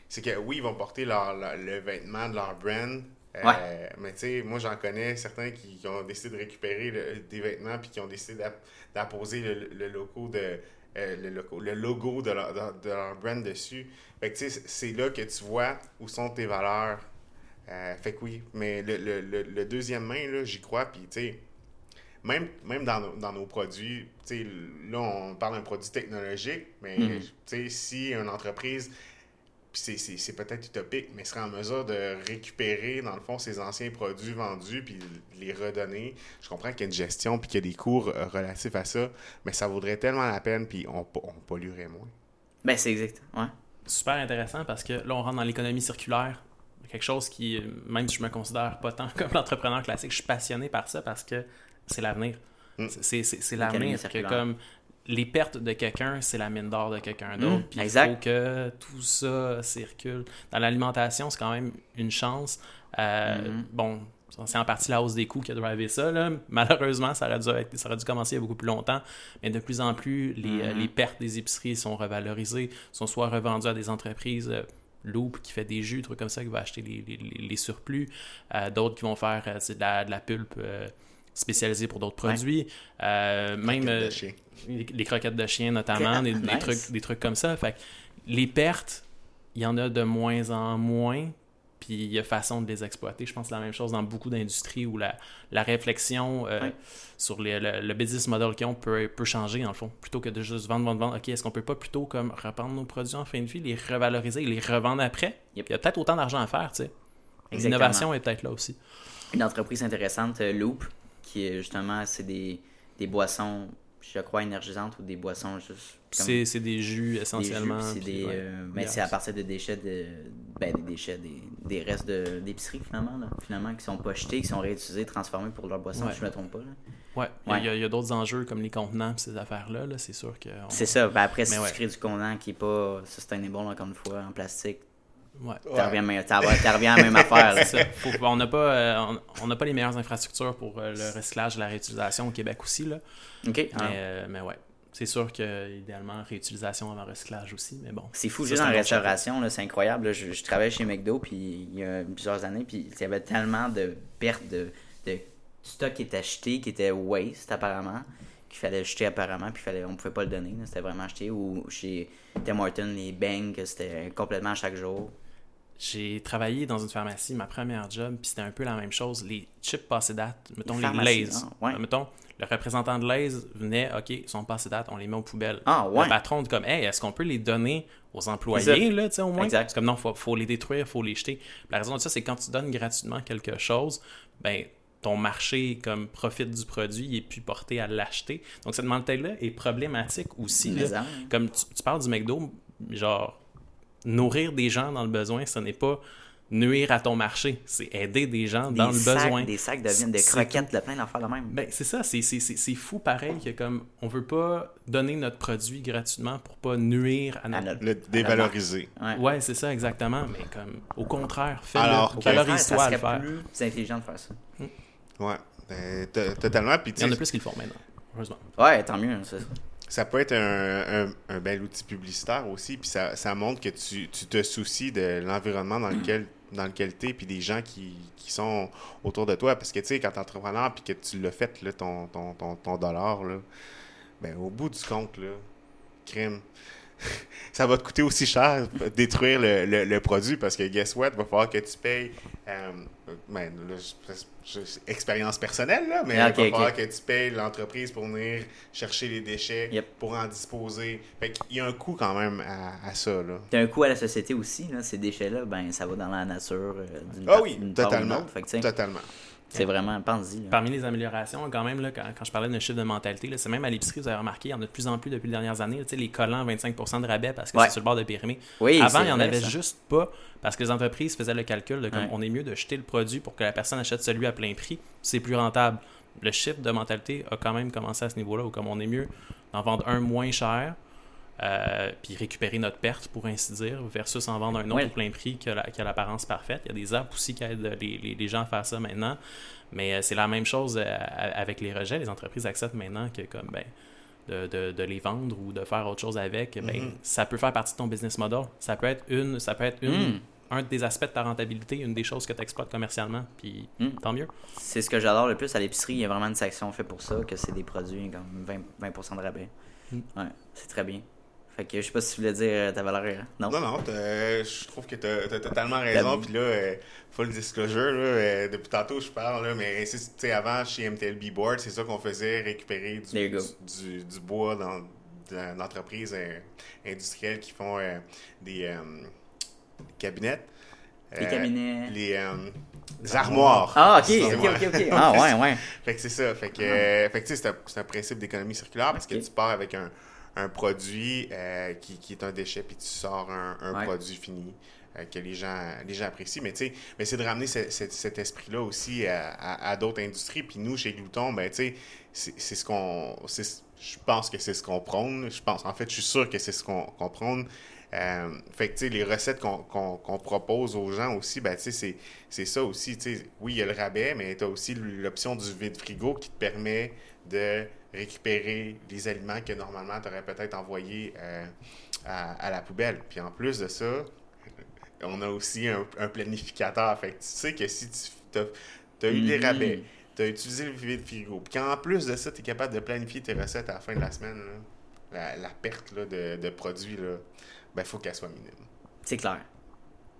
c'est que oui, ils vont porter leur, leur- le vêtement de leur brand. euh, Ouais. Mais tu sais, moi, j'en connais certains qui, qui ont décidé de récupérer le- des vêtements puis qui ont décidé d'app- d'apposer le, le logo de. euh, le, logo, le logo de leur, de- de leur brand dessus. Fait que tu sais, c'est là que tu vois où sont tes valeurs. Euh, fait que oui, mais le, le, le, le deuxième main, là, j'y crois, puis tu sais, même, même dans, nos, dans nos produits, tu sais, là, on parle d'un produit technologique, mais tu sais, si une entreprise, puis c'est- c'est c'est peut-être utopique, mais serait en mesure de récupérer, dans le fond, ses anciens produits vendus, puis les redonner, je comprends qu'il y a une gestion, puis qu'il y a des cours euh, relatifs à ça, mais ça vaudrait tellement la peine, puis on, on polluerait moins. Ben, c'est exact. Ouais. super intéressant parce que là, on rentre dans l'économie circulaire. Quelque chose qui, même si je me considère pas tant comme l'entrepreneur classique, je suis passionné par ça parce que c'est l'avenir. Mm. C'est- l'avenir. que comme les pertes de quelqu'un, c'est la mine d'or de quelqu'un d'autre. Mm, Puis il exact. faut que tout ça circule. Dans l'alimentation, c'est quand même une chance. Euh, Mhm. Bon, c'est en partie la hausse des coûts qui a drivé ça. là. Malheureusement, ça aurait, dû être- ça aurait dû commencer il y a beaucoup plus longtemps. Mais de plus en plus, les, euh, Mhm. les pertes des épiceries sont revalorisées, sont soit revendues à des entreprises. euh, Loop qui fait des jus, trucs comme ça, qui va acheter les, les- les- surplus. Euh, d'autres qui vont faire euh, c'est de, la, de la pulpe spécialisée pour d'autres Ouais. produits. Euh, même euh, les, les croquettes de chien notamment, des, des trucs, des trucs comme ça. Fait que les pertes, il y en a de moins en moins, puis il y a façon de les exploiter. Je pense que c'est la même chose dans beaucoup d'industries où la, la réflexion euh, Ouais. sur les- le, le business model qu'ils ont peut, peut changer, en le fond. Plutôt que de juste vendre, vendre, vendre. OK, est-ce qu'on peut pas plutôt comme reprendre nos produits en fin de vie, les revaloriser et les revendre après? Yep. Il y a peut-être autant d'argent à faire, tu sais. L'innovation est peut-être là aussi. Une entreprise intéressante, euh, Loop, justement, c'est des, des boissons, je crois, énergisantes ou des boissons juste. C'est des jus des essentiellement. jus, puis c'est puis, des, ouais. euh, Yes. c'est à partir de déchets de ben, des déchets des, des restes de- d'épicerie finalement là, finalement qui sont pas jetés qui sont réutilisés transformés pour leur boisson Ouais. si je me trompe pas là. Ouais, il y a- Ouais. il y a, d'autres enjeux comme les contenants pis ces affaires-là. Là, c'est sûr que. on- c'est ça ben après si Mais tu crées du contenant qui est pas sustainable encore une fois en plastique Ouais. t'en reviens, reviens à la même affaire là. C'est ça. Faut- on n'a pas, euh, on- pas les meilleures infrastructures pour euh, le recyclage et la réutilisation au Québec aussi. Là. ok Mais, ah. euh, mais ouais. C'est sûr que idéalement réutilisation avant recyclage aussi. Mais bon. C'est fou, juste en restauration, là, c'est incroyable. là. Je, je travaillais chez McDo puis il y a plusieurs années, puis il y avait tellement de pertes de, de stock qui était acheté, qui était waste apparemment, qu'il fallait jeter apparemment, puis fallait, on pouvait pas le donner. C'était vraiment acheté. Ou chez Tim Hortons, les bangs, c'était complètement chaque jour. J'ai travaillé dans une pharmacie, ma première job, puis c'était un peu la même chose. Les chips passés date, mettons les Lays. ah, ouais. Euh, Mettons, le représentant de Lays venait, OK, ils sont passés date, on les met aux poubelles. Ah, ouais. Le patron dit comme, hey, est-ce qu'on peut les donner aux employés, là, tu sais, au moins? Exact. C'est comme, non, faut, faut les détruire, faut les jeter. La raison de ça, c'est quand tu donnes gratuitement quelque chose, ben, ton marché, comme, profite du produit, il est plus porté à l'acheter. Donc, cette mentalité-là est problématique aussi. Là. Comme tu, tu parles du McDo, genre, nourrir des gens dans le besoin, ce n'est pas nuire à ton marché, c'est aider des gens dans des le sacs, besoin. Des sacs de viande, de C'est croquettes, de plein d'affaires de même. Ben, c'est ça, c'est, c'est, c'est, c'est fou pareil que comme on veut pas donner notre produit gratuitement pour pas nuire à À notre... notre- Le dévaloriser. Ouais. Ouais, c'est ça exactement, mais comme au contraire, fais-le, Alors contraire, valorise-toi ça à le faire. plus intelligent de faire ça. Ouais. Ben, to- totalement. Puis, Il y en a plus qui le font maintenant, heureusement. Ouais, tant mieux. Ça. peut être un, un, bel outil publicitaire aussi. Puis ça, ça montre que tu, tu te soucies de l'environnement dans lequel dans lequel tu es, puis des gens qui, qui sont autour de toi. Parce que, tu sais, quand tu es entrepreneur, puis que tu l'as fait, là, ton, ton, ton, ton dollar, là, ben, au bout du compte, là, crime, ça va te coûter aussi cher de détruire le, le, produit parce que, guess what, va falloir que tu payes, euh, ben, expérience personnelle, là, mais Ah, il va falloir que tu payes l'entreprise pour venir chercher les déchets, Yep. pour en disposer. Fait qu'il y a un coût quand même à, à ça, là. T'as un coût à la société aussi, là, ces déchets-là, ben ça va dans la nature euh, d'une Ah oui, part ou autre. Fait que, Totalement. C'est vraiment, pense-y. Parmi les améliorations, quand même, là, quand, quand je parlais d'un chiffre de mentalité, c'est même à l'épicerie, vous avez remarqué, il y en a de plus en plus depuis les dernières années, là, les collants 25% de rabais parce que Ouais. c'est sur le bord de périmer. Oui, Avant, il n'y en avait ça. juste pas parce que les entreprises faisaient le calcul de comme Ouais. on est mieux de jeter le produit pour que la personne achète celui à plein prix, c'est plus rentable. Le chiffre de mentalité a quand même commencé à ce niveau-là où comme on est mieux d'en vendre un moins cher. Euh, puis récupérer notre perte, pour ainsi dire, versus en vendre un autre Ouais. au plein prix qui a la- qui a l'apparence parfaite. Il y a des apps aussi qui aident les, les- les gens à faire ça maintenant. Mais euh, c'est la même chose euh, avec les rejets. Les entreprises acceptent maintenant que comme ben, de, de- de les vendre ou de faire autre chose avec, ben, Mhm. ça peut faire partie de ton business model. Ça peut être une, ça peut être une, Mm. un des aspects de ta rentabilité, une des choses que tu exploites commercialement. Puis Mm. tant mieux. C'est ce que j'adore le plus à l'épicerie. Il y a vraiment une section faite pour ça, que c'est des produits comme 20%, 20 de rabais. Mm. Ouais, c'est très bien. Fait que je sais pas si tu voulais dire euh, ta valeur. euh, Non? Non, non, t'as- je trouve que tu as, totalement raison. T'as- Puis là, euh, full disclosure, là, euh, depuis tantôt je parle, là, mais c'est- tu sais, avant chez MTLB Board, c'est ça qu'on faisait, récupérer du, du, du bois dans d'entreprises euh, industrielles qui font des cabinets. Les cabinets. Les, les armoires. Ah, ok, ok, ok, ok. Ah, ouais, ouais. Fait que c'est ça. Fait que, fait que tu sais, c'est un, principe d'économie circulaire parce que tu pars avec un, un produit euh, qui, qui est un déchet, puis tu sors un, un Ouais. produit fini euh, que les gens, les gens apprécient. Mais, tu sais, mais c'est de ramener ce- ce- cet esprit-là aussi à, à- à d'autres industries. Puis nous, chez Glouton, ben, tu sais, c'est c'est ce qu'on. c'est- Je pense que c'est ce qu'on prône. Je pense, en fait, je suis sûr que c'est ce qu'on qu'on prône. Euh, fait que, tu sais, les recettes qu'on qu'on- qu'on propose aux gens aussi, ben, tu sais, c'est- c'est ça aussi. Tu sais, oui, il y a le rabais, mais tu as aussi l'option du vide-frigo qui te permet de récupérer les aliments que normalement tu aurais peut-être envoyés euh, à, à la poubelle. Puis en plus de ça, on a aussi un, un planificateur. Fait que tu sais que si tu as, eu des rabais, tu as utilisé le vide-frigo, puis qu'en plus de ça, tu es capable de planifier tes recettes à la fin de la semaine, là, la, la perte là, de, de produits, il ben, faut qu'elle soit minime. C'est clair.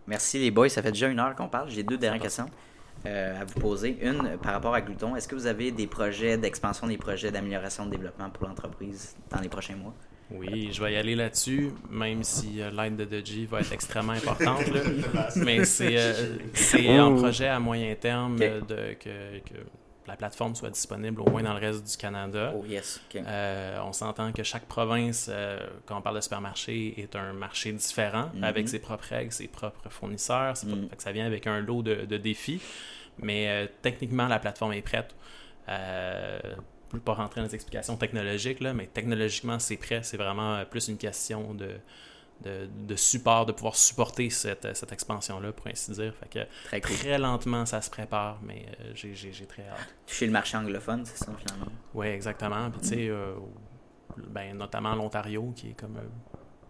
Merci les boys, ça fait déjà une heure qu'on parle. J'ai deux dernières questions à vous poser. Une euh, par rapport à Glouton. Est-ce que vous avez des projets d'expansion, des projets d'amélioration de développement pour l'entreprise dans les prochains mois? Oui, je vais y aller là-dessus, même si euh, l'aide de Deji va être extrêmement importante. là. Mais c'est euh, c'est un projet à moyen terme euh, de, que, que la plateforme soit disponible au moins dans le reste du Canada. Oh yes. Euh, on s'entend que chaque province, euh, quand on parle de supermarché, est un marché différent, Mhm. avec ses propres règles, ses propres fournisseurs. ses propres- fait que ça vient avec un lot de, de défis. Mais euh, techniquement, la plateforme est prête. Je ne pas rentrer dans les explications technologiques, là, mais technologiquement, c'est prêt. C'est vraiment plus une question de, de, de support, de pouvoir supporter cette, cette expansion-là, pour ainsi dire. Fait que Très cool. très lentement, ça se prépare, mais euh, j'ai- j'ai j'ai très hâte. Toucher le marché anglophone, c'est ça finalement? Oui, exactement. Puis, tu sais, euh, ben, notamment l'Ontario, qui est comme un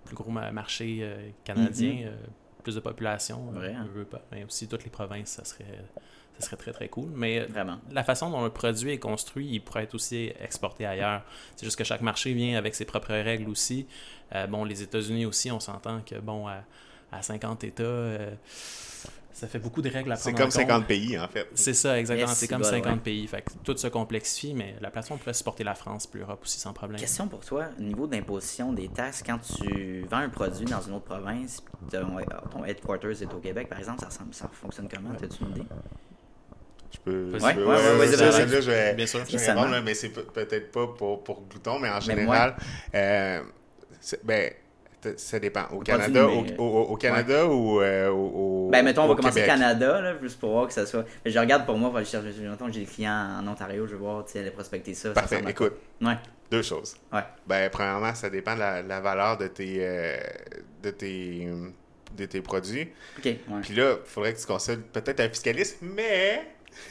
plus gros ma- marché euh, canadien, euh, plus de population, euh, Vrai, hein? veut pas. Mais aussi toutes les provinces, ça serait, ça serait très, très cool. Mais Vraiment. la façon dont le produit est construit, il pourrait être aussi exporté ailleurs. C'est juste que chaque marché vient avec ses propres règles aussi. Euh, bon, les États-Unis aussi, on s'entend que, bon, à, à 50 États, euh, ça fait beaucoup de règles à C'est prendre comme en compte. 50 pays, en fait. C'est ça, exactement. Yes, c'est comme bon, 50 ouais. pays. Fait que tout se complexifie, mais la plateforme pourrait supporter la France puis l'Europe aussi sans problème. Question pour toi, au niveau d'imposition des taxes, quand tu vends un produit dans une autre province, ton, ton headquarters est au Québec, par exemple, ça, ressemble- ça fonctionne comment? T'as-tu une idée? Je peux. Ouais, je peux- ouais, ouais, ouais, ça, je Bien sûr. je vais Ça répondre, là, mais c'est pe- peut-être pas pour, pour Glouton, mais en Mais général, euh, ben, ça dépend. Au Canada, au, au- au Canada ou euh, au, au- Ben, mettons, on au va commencer Québec? Canada, là, juste pour voir que ça soit. Mais je regarde pour moi, chercher. Mettons, j'ai des clients en Ontario, je vais voir, tu sais, aller prospecter ça. ça Parfait. quoi? Écoute, Ouais, deux choses. ouais. Ben, premièrement, ça dépend de la, la valeur de tes, euh, de tes, de tes produits. Ok, ouais. Puis là, il faudrait que tu consultes peut-être un fiscaliste, mais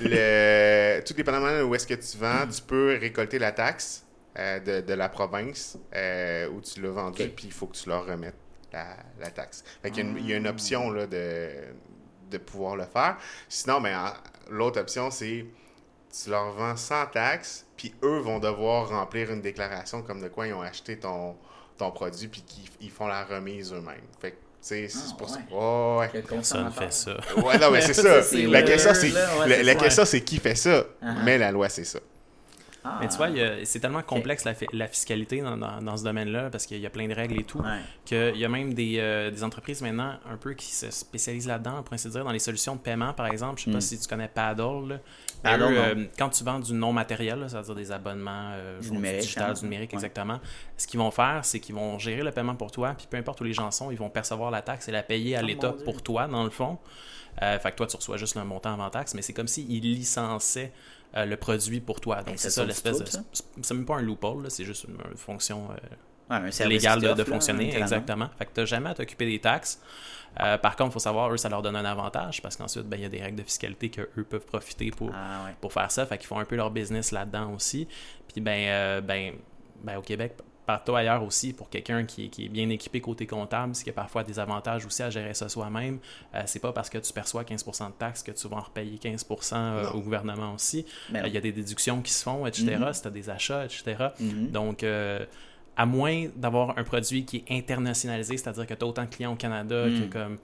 le, tout dépendamment de où est-ce que tu vends, tu peux récolter la taxe euh, de, de la province euh, où tu l'as vendu, puis il faut que tu leur remettes la, la taxe. Fait qu'il y a une- il y a une option là, de, de pouvoir le faire. Sinon, ben, en- l'autre option, c'est tu leur vends sans taxe, puis eux vont devoir remplir une déclaration comme de quoi ils ont acheté ton, ton produit, puis qu'ils ils font la remise eux-mêmes. Fait que, c'est Ah, pour ça. ouais. Ouais, Personne fait ça. Ouais, non, mais c'est Ça, La c'est question, c'est qui fait ça? Uh-huh. Mais la loi, c'est ça. Ah, Mais tu vois, c'est tellement complexe la, fi- la fiscalité dans, dans- dans ce domaine-là, parce qu'il y a plein de règles et tout, Ouais. qu'il y a même des, euh, des entreprises maintenant un peu qui se spécialisent là-dedans, pour ainsi dire, dans les solutions de paiement, par exemple. Je sais Mm. pas si tu connais Paddle. là. Paddle, eux, euh, quand tu vends du non matériel, là, c'est-à-dire des abonnements euh, Du numérique, digital, hein. du numérique, Ouais. exactement, ce qu'ils vont faire, c'est qu'ils vont gérer le paiement pour toi, puis peu importe où les gens sont, ils vont percevoir la taxe et la payer à Oh, l'État pour toi, dans le fond. Euh, fait que toi, tu reçois juste le montant avant taxe, mais c'est comme s'ils licenciaient euh, le produit pour toi. Donc, Ben, c'est ça l'espèce de. C'est même pas un loophole, c'est juste une, une fonction euh, Ouais, un service légal qui de, de t'offre, là, fonctionner. Exactement. Fait que tu n'as jamais à t'occuper des taxes. Euh, par contre, il faut savoir, eux, ça leur donne un avantage parce qu'ensuite, ben, il y a des règles de fiscalité qu'eux peuvent profiter pour, Ah, ouais. pour faire ça. Fait qu'ils font un peu leur business là-dedans aussi. Puis, ben, euh, ben, ben, au Québec, partout ailleurs aussi, pour quelqu'un qui, est- qui est bien équipé côté comptable, c'est qu'il y a parfois des avantages aussi à gérer ça soi-même. Euh, c'est pas parce que tu perçois 15% de taxes que tu vas en repayer 15% euh, au gouvernement aussi. Ben Euh, Il y a des déductions qui se font, etc. Mhm. Si tu as des achats, etc. Mhm. Donc, euh, à moins d'avoir un produit qui est internationalisé, c'est-à-dire que tu as autant de clients au Canada Mm. comme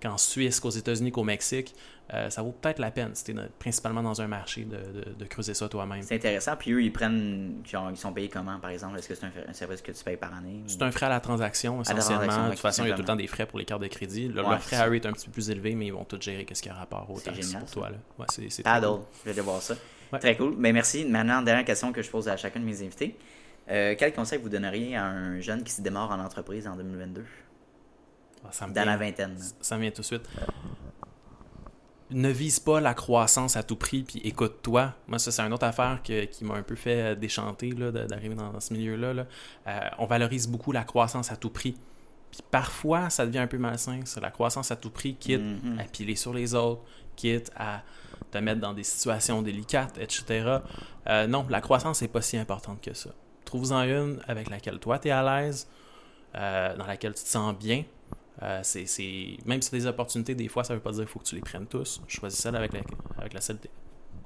qu'en Suisse, qu'aux États-Unis, qu'au Mexique, euh, ça vaut peut-être la peine, si principalement dans un marché, de, de- de creuser ça toi-même. C'est intéressant. Puis eux, ils prennent. genre, ils sont payés comment, par exemple? Est-ce que c'est un, un service que tu payes par année C'est un frais à la transaction, la essentiellement. transaction, de toute façon, il y a tout le temps des frais pour les cartes de crédit. Le- Ouais, leur frais à eux est un petit peu plus élevé, mais ils vont tout gérer qu'est-ce qui a rapport C'est taxes pour ça. toi. Là. Ouais, c'est, c'est très Paddle. cool. Je vais aller voir ça. Ouais. Très cool. Mais merci. Maintenant, dernière question que je pose à chacun de mes invités. Euh, quel conseil vous donneriez à un jeune qui se démarre en entreprise en 2022 Ah, ça me Dans vient- la vingtaine. Ça me vient tout de suite. Ne vise pas la croissance à tout prix, puis écoute-toi. Moi, ça, c'est une autre affaire que- qui m'a un peu fait euh, déchanter d'arriver dans, ce milieu-là. là. Euh, on valorise beaucoup la croissance à tout prix. Puis parfois, ça devient un peu malsain. C'est la croissance à tout prix, quitte Mhm. à piler sur les autres, quitte à te mettre dans des situations délicates, etc. Euh, non, la croissance n'est pas si importante que ça. Trouve-en une avec laquelle toi, tu es à l'aise, euh, dans laquelle tu te sens bien. Euh, c'est, c'est- Même si c'est des opportunités, des fois, ça veut pas dire qu'il faut que tu les prennes tous. Choisis celle avec, la... avec la celle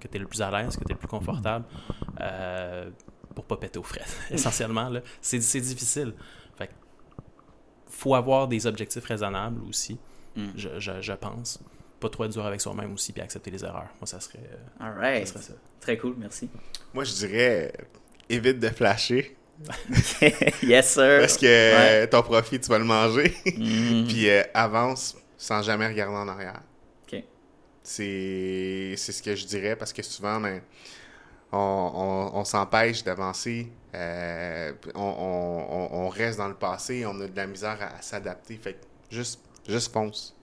que tu es le plus à l'aise, que tu es le plus confortable, euh, pour pas péter aux frais, essentiellement. Là. C'est, c'est difficile. Fait que faut avoir des objectifs raisonnables aussi, Mm. je, je, je pense. Pas trop être dur avec soi-même aussi, puis accepter les erreurs. Moi, ça serait, ça, serait ça. Très cool, merci. Moi, je dirais, évite de flasher. yes, sir. Parce que Ouais. ton profit, tu vas le manger. Mhm. Puis euh, avance sans jamais regarder en arrière. Ok. C'est c'est ce que je dirais parce que souvent, ben, on, on- on s'empêche d'avancer. euh, on, on- on- on reste dans le passé. On a de la misère à, à s'adapter. Fait que juste, juste fonce.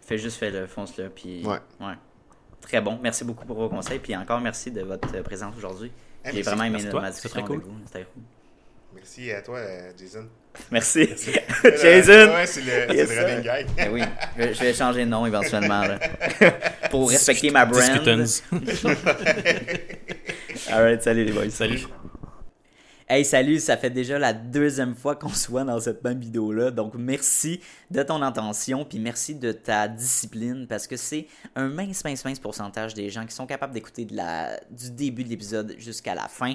Fais juste fais le fonce là, puis. Ouais. Très bon. Merci beaucoup pour vos conseils, puis encore merci de votre présence aujourd'hui. Eh, J'ai vraiment aimé notre discussion C'est très avec cool. C'était cool. Merci à toi, euh, Jason. Merci. Jason. Ouais, c'est le, Yes, c'est le running guy. Ben oui, je vais, je vais changer de nom éventuellement. là. pour respecter ma brand. Discutons. Alright, salut les boys. Salut. Hey, salut, ça fait déjà la deuxième fois qu'on se voit dans cette même vidéo-là. Donc, merci de ton attention, puis merci de ta discipline, parce que c'est un mince, mince, mince pourcentage des gens qui sont capables d'écouter de la, du début de l'épisode jusqu'à la fin.